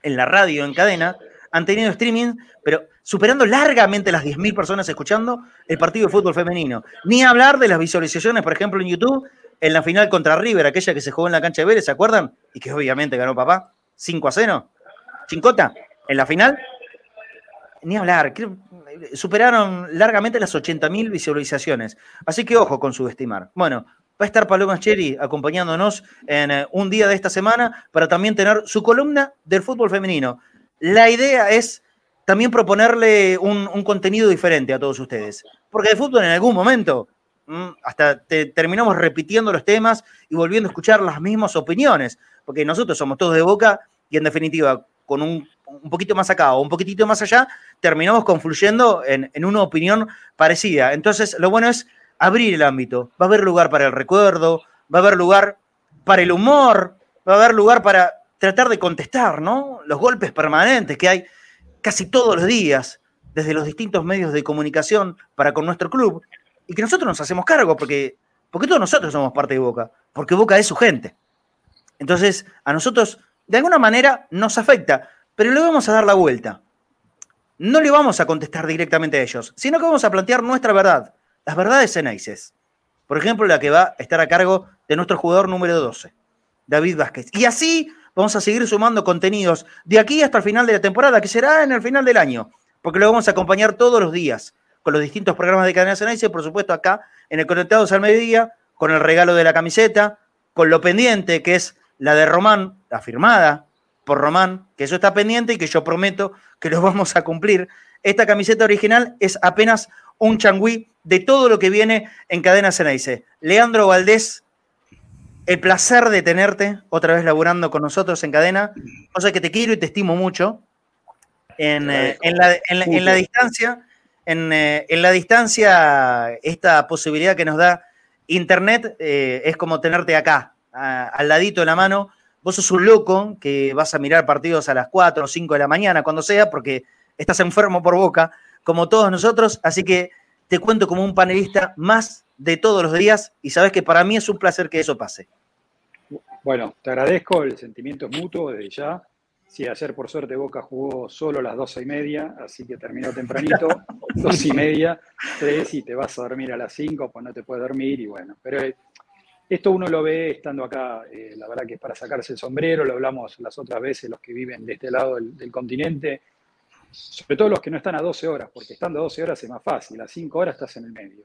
en la radio, en cadena, han tenido streaming, pero superando largamente las 10.000 personas escuchando el partido de fútbol femenino. Ni hablar de las visualizaciones, por ejemplo, en YouTube, en la final contra River, aquella que se jugó en la cancha de Vélez, ¿se acuerdan? Y que obviamente ganó papá, 5 a 0. Chincota, en la final, ni hablar, superaron largamente las 80.000 visualizaciones. Así que ojo con subestimar. Bueno, va a estar Paloma Cherry acompañándonos en eh, un día de esta semana para también tener su columna del fútbol femenino. La idea es también proponerle un, contenido diferente a todos ustedes. Porque de fútbol en algún momento mm, hasta terminamos repitiendo los temas y volviendo a escuchar las mismas opiniones. Porque nosotros somos todos de boca y en definitiva, con un, poquito más acá o un poquitito más allá, terminamos confluyendo en, en una opinión parecida. Entonces, lo bueno es abrir el ámbito. Va a haber lugar para el recuerdo, va a haber lugar para el humor, va a haber lugar para tratar de contestar, ¿no? Los golpes permanentes que hay casi todos los días desde los distintos medios de comunicación para con nuestro club y que nosotros nos hacemos cargo porque, porque todos nosotros somos parte de Boca, porque Boca es su gente. Entonces, a nosotros de alguna manera nos afecta, pero le vamos a dar la vuelta. No le vamos a contestar directamente a ellos, sino que vamos a plantear nuestra verdad, las verdades ceneices. Por ejemplo, la que va a estar a cargo de nuestro jugador número 12, David Vázquez. Y así vamos a seguir sumando contenidos de aquí hasta el final de la temporada, que será en el final del año, porque lo vamos a acompañar todos los días con los distintos programas de Cadena Ceneice, por supuesto acá en el Conectados al Mediodía, con el regalo de la camiseta, con lo pendiente, que es la de Román, la firmada por Román, que eso está pendiente y que yo prometo que lo vamos a cumplir. Esta camiseta original es apenas un changüí de todo lo que viene en Cadena Ceneice. Leandro Valdés el placer de tenerte otra vez laburando con nosotros en cadena. Cosa que te quiero y te estimo mucho. En, eh, la, distancia, eh, en, la distancia, esta posibilidad que nos da Internet eh, es como tenerte acá, al ladito de la mano. Vos sos un loco que vas a mirar partidos a las 4 o 5 de la mañana, cuando sea, porque estás enfermo por boca, como todos nosotros. Así que te cuento como un panelista más de todos los días y sabes que para mí es un placer que eso pase. Bueno, te agradezco, el sentimiento es mutuo desde ya. Sí, ayer por suerte Boca jugó solo a las doce y media, así que terminó tempranito, dos y media, tres y te vas a dormir a las cinco, pues no te puedes dormir y bueno, pero eh, esto uno lo ve estando acá, eh, la verdad que es para sacarse el sombrero, lo hablamos las otras veces los que viven de este lado del, continente, sobre todo los que no están a 12 horas, porque estando a 12 horas es más fácil, a 5 horas estás en el medio.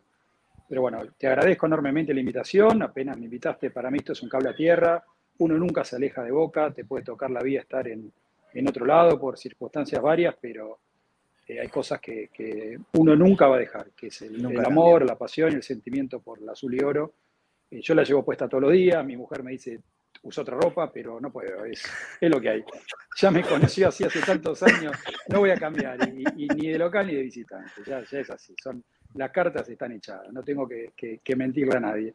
Pero bueno, te agradezco enormemente la invitación. Apenas me invitaste, para mí esto es un cable a tierra. Uno nunca se aleja de boca, te puede tocar la vida estar en, otro lado por circunstancias varias, pero eh, hay cosas que, uno nunca va a dejar, que es el, amor, la pasión y el sentimiento por el azul y oro. Eh, yo la llevo puesta todos los días, mi mujer me dice, usa otra ropa, pero no puedo, es, lo que hay. Ya me conoció así hace tantos años, no voy a cambiar, y, ni de local ni de visitante, ya, ya es así. Son, las cartas están echadas, no tengo que, mentirle a nadie.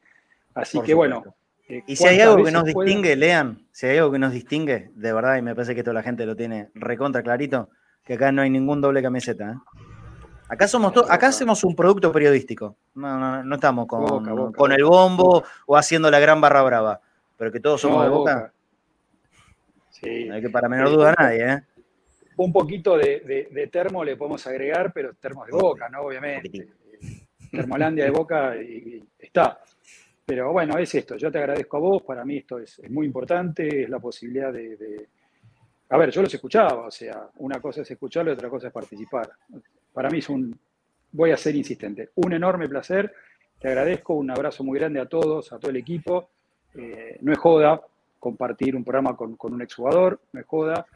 Así que bueno. Eh, y si hay algo que nos distingue, lean, si hay algo que nos distingue, de verdad, y me parece que toda la gente lo tiene recontra clarito, que acá no hay ningún doble camiseta. ¿eh? Acá somos acá hacemos un producto periodístico. No, no, estamos con, con el bombo o haciendo la gran barra brava. Pero que todos somos de boca. Sí. No hay que para menor duda a nadie, ¿eh? Un poquito de, termo le podemos agregar, pero termos de boca, ¿no? Obviamente. Termolandia de Boca y, está. Pero bueno, es esto. Yo te agradezco a vos. Para mí esto es, muy importante. Es la posibilidad de, A ver, yo los escuchaba. O sea, una cosa es escucharlo y otra cosa es participar. Para mí es un. Voy a ser insistente. Un enorme placer. Te agradezco. Un abrazo muy grande a todos, a todo el equipo. Eh, no es joda compartir un programa con, un exjugador. No es joda.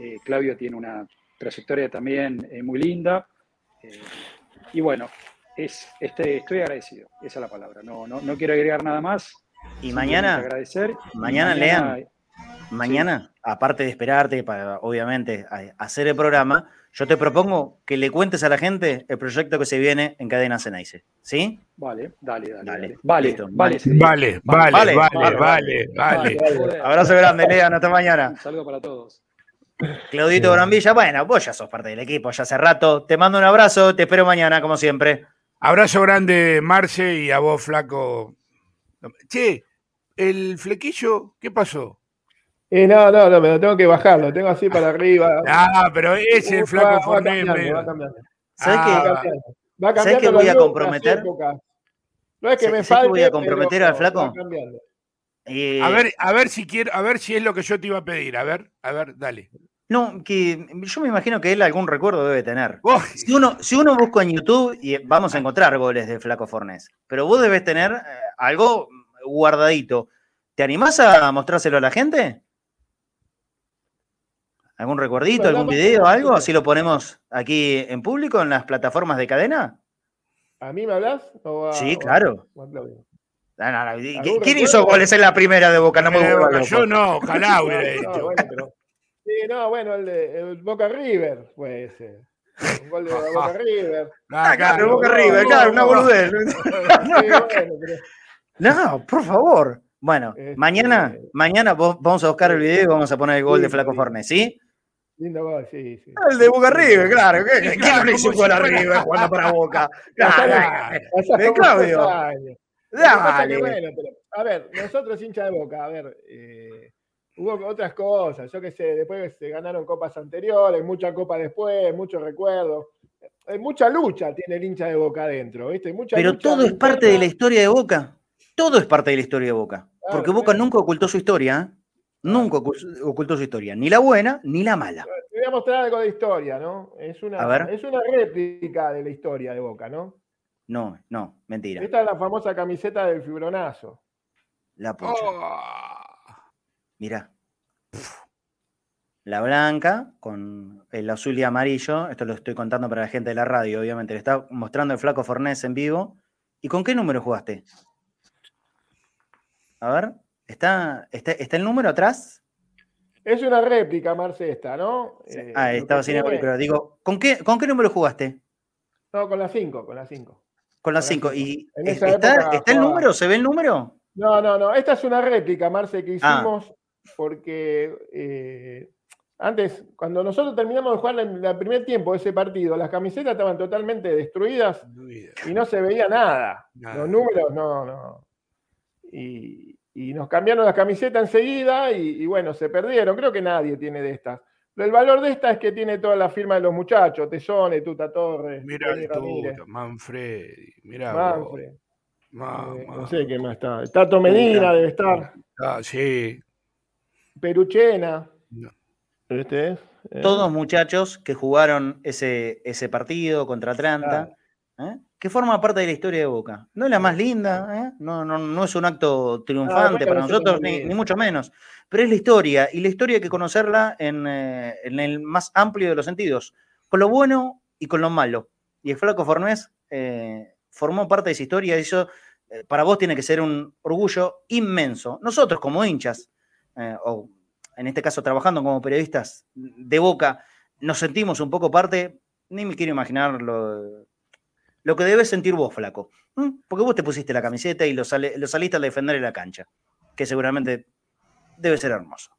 Eh, Claudio tiene una trayectoria también eh, muy linda. Y bueno, es, este, estoy agradecido, esa es la palabra. No, no, no quiero agregar nada más. Y mañana, agradecer. mañana, lean, mañana, aparte de esperarte para, obviamente, hacer el programa, yo te propongo que le cuentes a la gente el proyecto que se viene en Cadena Cenaice. ¿Sí? Vale, dale, dale. Dale, Vale, listo. vale, Vale, vale, vale, vale, vale. Abrazo grande, Lean, hasta mañana. Un saludo para todos. Claudito Brambilla, bueno, vos ya sos parte del equipo, ya hace rato. Te mando un abrazo, te espero mañana, como siempre. Abrazo grande, Marce, y a vos, flaco. Che, el flequillo, ¿qué pasó? Eh, no, no, no, me lo tengo que bajar, lo tengo así para arriba. Ah, pero ese es el flaco Va- va Fornés. cambiando, va cambiando. ¿Sabes Ah. qué? Va cambiando. Va ¿Sabés cambiando qué voy a comprometer? No es que ¿Sabés- me falte, voy a comprometer pero al flaco? cambiando. Eh, A ver, a ver si quiero, a ver si es lo que yo te iba a pedir. A ver, a ver, dale. No, que yo me imagino que él algún recuerdo debe tener. Si uno, si uno busca en YouTube, y vamos a encontrar goles de Flaco Fornés, pero vos debes tener eh, algo guardadito. ¿Te animás a mostrárselo a la gente? ¿Algún recuerdito, algún video, algo? Así lo ponemos aquí en público, en las plataformas de cadena. ¿A mí me hablas? O a- Sí, o a- claro. o a Claudio? No, no, no. ¿Algún ¿Quién recuerdo? hizo goles en la primera de Boca? No me eh, loco. yo no, ojalá hubiera No, hecho. bueno, pero- Sí, no, bueno, el, de, el Boca River, puede ser. Un gol de Boca River. Ah, claro, Boca no, River, no, claro, una no. boludez. Bueno, No, por favor. Bueno, Este- mañana, mañana vos- vamos a buscar el video y vamos a poner el gol de Flaco sí. Fornés, ¿sí? Lindo gol, sí, sí. El de Boca River, claro. ¿Qué- Sí, ¿Quién claro, River jugando para Boca? Claro. pasaron de Claudio. Dale. bueno, pero, a ver, nosotros hinchas de Boca, a ver, eh, hubo otras cosas, yo qué sé, después se ganaron copas anteriores, mucha copa después, muchos recuerdos. Hay mucha lucha tiene el hincha de Boca adentro, ¿viste? Mucha Pero lucha todo es parte de la historia de Boca. Todo es parte de la historia de Boca. Claro, Porque Boca claro. nunca ocultó su historia. ¿eh? Nunca ocu- ocultó su historia. Ni la buena ni la mala. Te voy a mostrar algo de historia, ¿no? Es A una, ver. es una réplica de la historia de Boca, ¿no? No, no, mentira. Esta es la famosa camiseta del fibronazo. La pocha. Oh, Mirá. La blanca con el azul y amarillo. Esto lo estoy contando para la gente de la radio, obviamente. Le está mostrando el flaco Fornés en vivo. ¿Y con qué número jugaste? A ver, ¿está, está, está el número atrás? Es una réplica, Marce, esta, ¿no? Eh, Ah, estaba sin el pero digo, ¿con qué, ¿con qué número jugaste? No, con la 5, con la 5. Con la 5. cinco. ¿Y En es- esa está, época está el número? ¿Se ve el número? No, no, no. Esta es una réplica, Marce, que Ah. hicimos porque eh, antes, cuando nosotros terminamos de jugar el, el primer tiempo de ese partido, las camisetas estaban totalmente destruidas y no se veía nada. Nada. Los números, no, no. Y, y nos cambiaron las camisetas enseguida y, y bueno, se perdieron. Creo que nadie tiene de estas. El valor de esta es que tiene toda la firma de los muchachos, Tesone, Tuta Torres, Mira tuto, Manfredi. Mira Manfred, eh, no sé qué más está. Tato Medina debe estar, Ah, sí. Peruchena. No. Este es. eh, Todos muchachos que jugaron ese, ese partido contra Atlanta, ¿eh? que forma parte de la historia de Boca. No es la más linda, ¿eh? no, no, no es un acto triunfante para nosotros, ni, ni mucho menos. Pero es la historia, y la historia hay que conocerla en, eh, en el más amplio de los sentidos, con lo bueno y con lo malo. Y el Flaco Fornés eh, formó parte de esa historia, y eso para vos tiene que ser un orgullo inmenso. Nosotros como hinchas, o en este caso trabajando como periodistas de Boca, nos sentimos un poco parte, ni me quiero imaginar lo, lo que debes sentir vos, flaco. ¿m? Porque vos te pusiste la camiseta y lo, sale- lo saliste al defender en la cancha, que seguramente debe ser hermoso.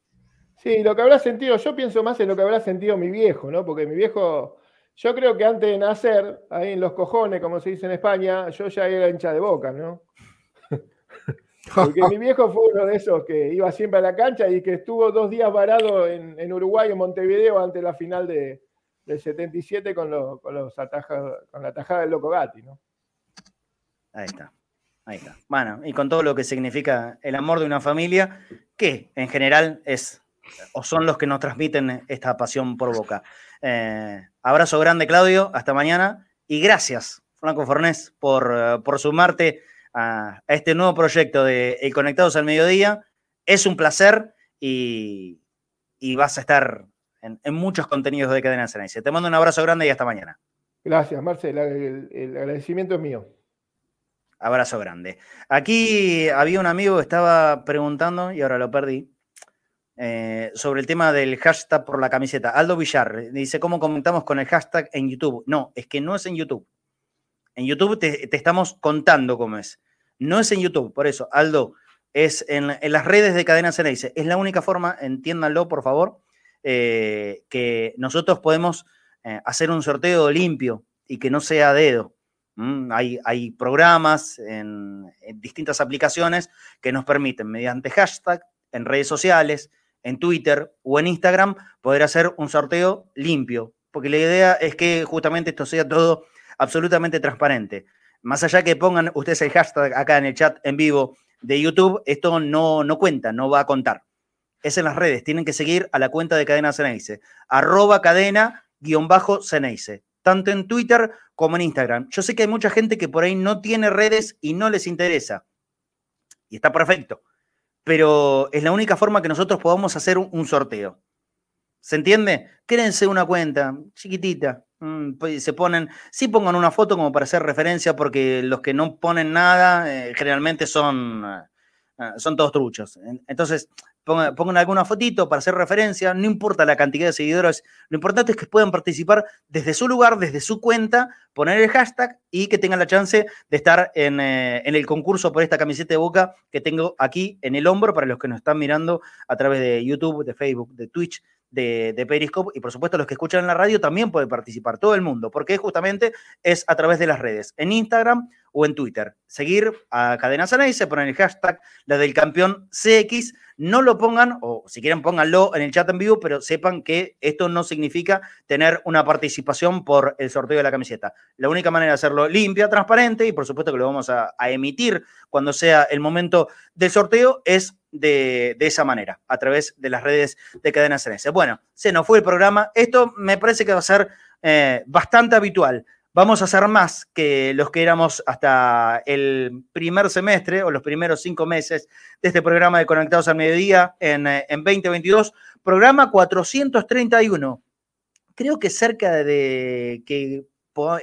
Sí, lo que habrá sentido, yo pienso más en lo que habrá sentido mi viejo, ¿no? Porque mi viejo, yo creo que antes de nacer, ahí en los cojones, como se dice en España, yo ya era hincha de boca, ¿no? Porque mi viejo fue uno de esos que iba siempre a la cancha y que estuvo dos días varado en, en Uruguay, en Montevideo, ante la final de, del 77 con, los, con, los con la tajada del Loco Gatti, ¿no? Ahí está. Ahí está. Bueno, y con todo lo que significa el amor de una familia, que en general es o son los que nos transmiten esta pasión por Boca. Eh, abrazo grande, Claudio. Hasta mañana. Y gracias, Franco Fornés, por, eh, por sumarte a, a este nuevo proyecto de El Conectados al Mediodía. Es un placer y, y vas a estar en, en muchos contenidos de Cadena Ceneice. Te mando un abrazo grande y hasta mañana. Gracias, Marcela. el agradecimiento es mío. Abrazo grande. Aquí había un amigo que estaba preguntando, y ahora lo perdí, eh, sobre el tema del hashtag por la camiseta. Aldo Villar dice, ¿cómo comentamos con el hashtag en YouTube? No, es que no es en YouTube. En YouTube te, estamos contando cómo es. No es en YouTube, por eso, Aldo, es en, las redes de Cadena Ceneice. Es la única forma, entiéndanlo, por favor, eh, que nosotros podemos eh, hacer un sorteo limpio y que no sea dedo. Mm, hay, programas en, distintas aplicaciones que nos permiten, mediante hashtag, en redes sociales, en Twitter o en Instagram, poder hacer un sorteo limpio. Porque la idea es que justamente esto sea todo absolutamente transparente. Más allá que pongan ustedes el hashtag acá en el chat en vivo de YouTube, esto no, no cuenta, no va a contar. Es en las redes, tienen que seguir a la cuenta de Cadena Ceneice, arroba cadena-ceneice tanto en Twitter como en Instagram. Yo sé que hay mucha gente que por ahí no tiene redes y no les interesa. Y está perfecto. Pero es la única forma que nosotros podamos hacer un, sorteo. ¿Se entiende? Créense una cuenta chiquitita. Mm, pues, se ponen, sí pongan una foto como para hacer referencia, porque los que no ponen nada eh, generalmente son, eh, son todos truchos. Entonces, pongan, alguna fotito para hacer referencia, no importa la cantidad de seguidores, lo importante es que puedan participar desde su lugar, desde su cuenta, poner el hashtag y que tengan la chance de estar en, eh, el concurso por esta camiseta de boca que tengo aquí en el hombro para los que nos están mirando a través de YouTube, de Facebook, de Twitch, de, Periscope y por supuesto los que escuchan en la radio también pueden participar, todo el mundo, porque justamente es a través de las redes, en Instagram o en Twitter. Seguir a Cadena se poner el hashtag la del campeón CX no lo pongan, o si quieren pónganlo en el chat en vivo, pero sepan que esto no significa tener una participación por el sorteo de la camiseta. La única manera de hacerlo limpia, transparente, y por supuesto que lo vamos a, emitir cuando sea el momento del sorteo, es de, esa manera, a través de las redes de Cadena CNS. Bueno, se nos fue el programa. Esto me parece que va a ser eh, bastante habitual vamos a hacer más que los que éramos hasta el primer semestre o los primeros cinco meses de este programa de Conectados al Mediodía en, eh, en 2022. Programa 431. Creo que cerca de que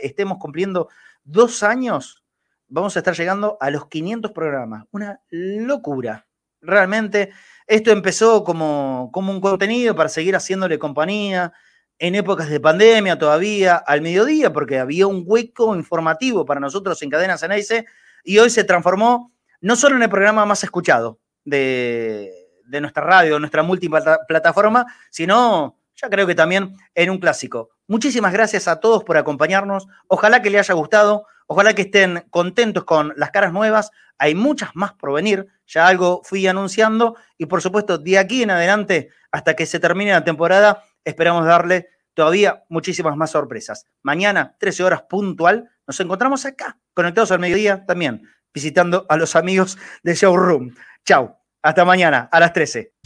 estemos cumpliendo dos años, vamos a estar llegando a los 500 programas. Una locura. Realmente, esto empezó como, como un contenido para seguir haciéndole compañía, en épocas de pandemia todavía, al mediodía, porque había un hueco informativo para nosotros en Cadena Ceneice, y hoy se transformó no solo en el programa más escuchado de, de nuestra radio, nuestra multiplataforma, sino ya creo que también en un clásico. Muchísimas gracias a todos por acompañarnos. Ojalá que les haya gustado, ojalá que estén contentos con las caras nuevas. Hay muchas más por venir, ya algo fui anunciando y por supuesto de aquí en adelante hasta que se termine la temporada esperamos darle todavía muchísimas más sorpresas. Mañana, 13 horas puntual, nos encontramos acá, conectados al mediodía también, visitando a los amigos de Showroom. Chau, hasta mañana a las 13.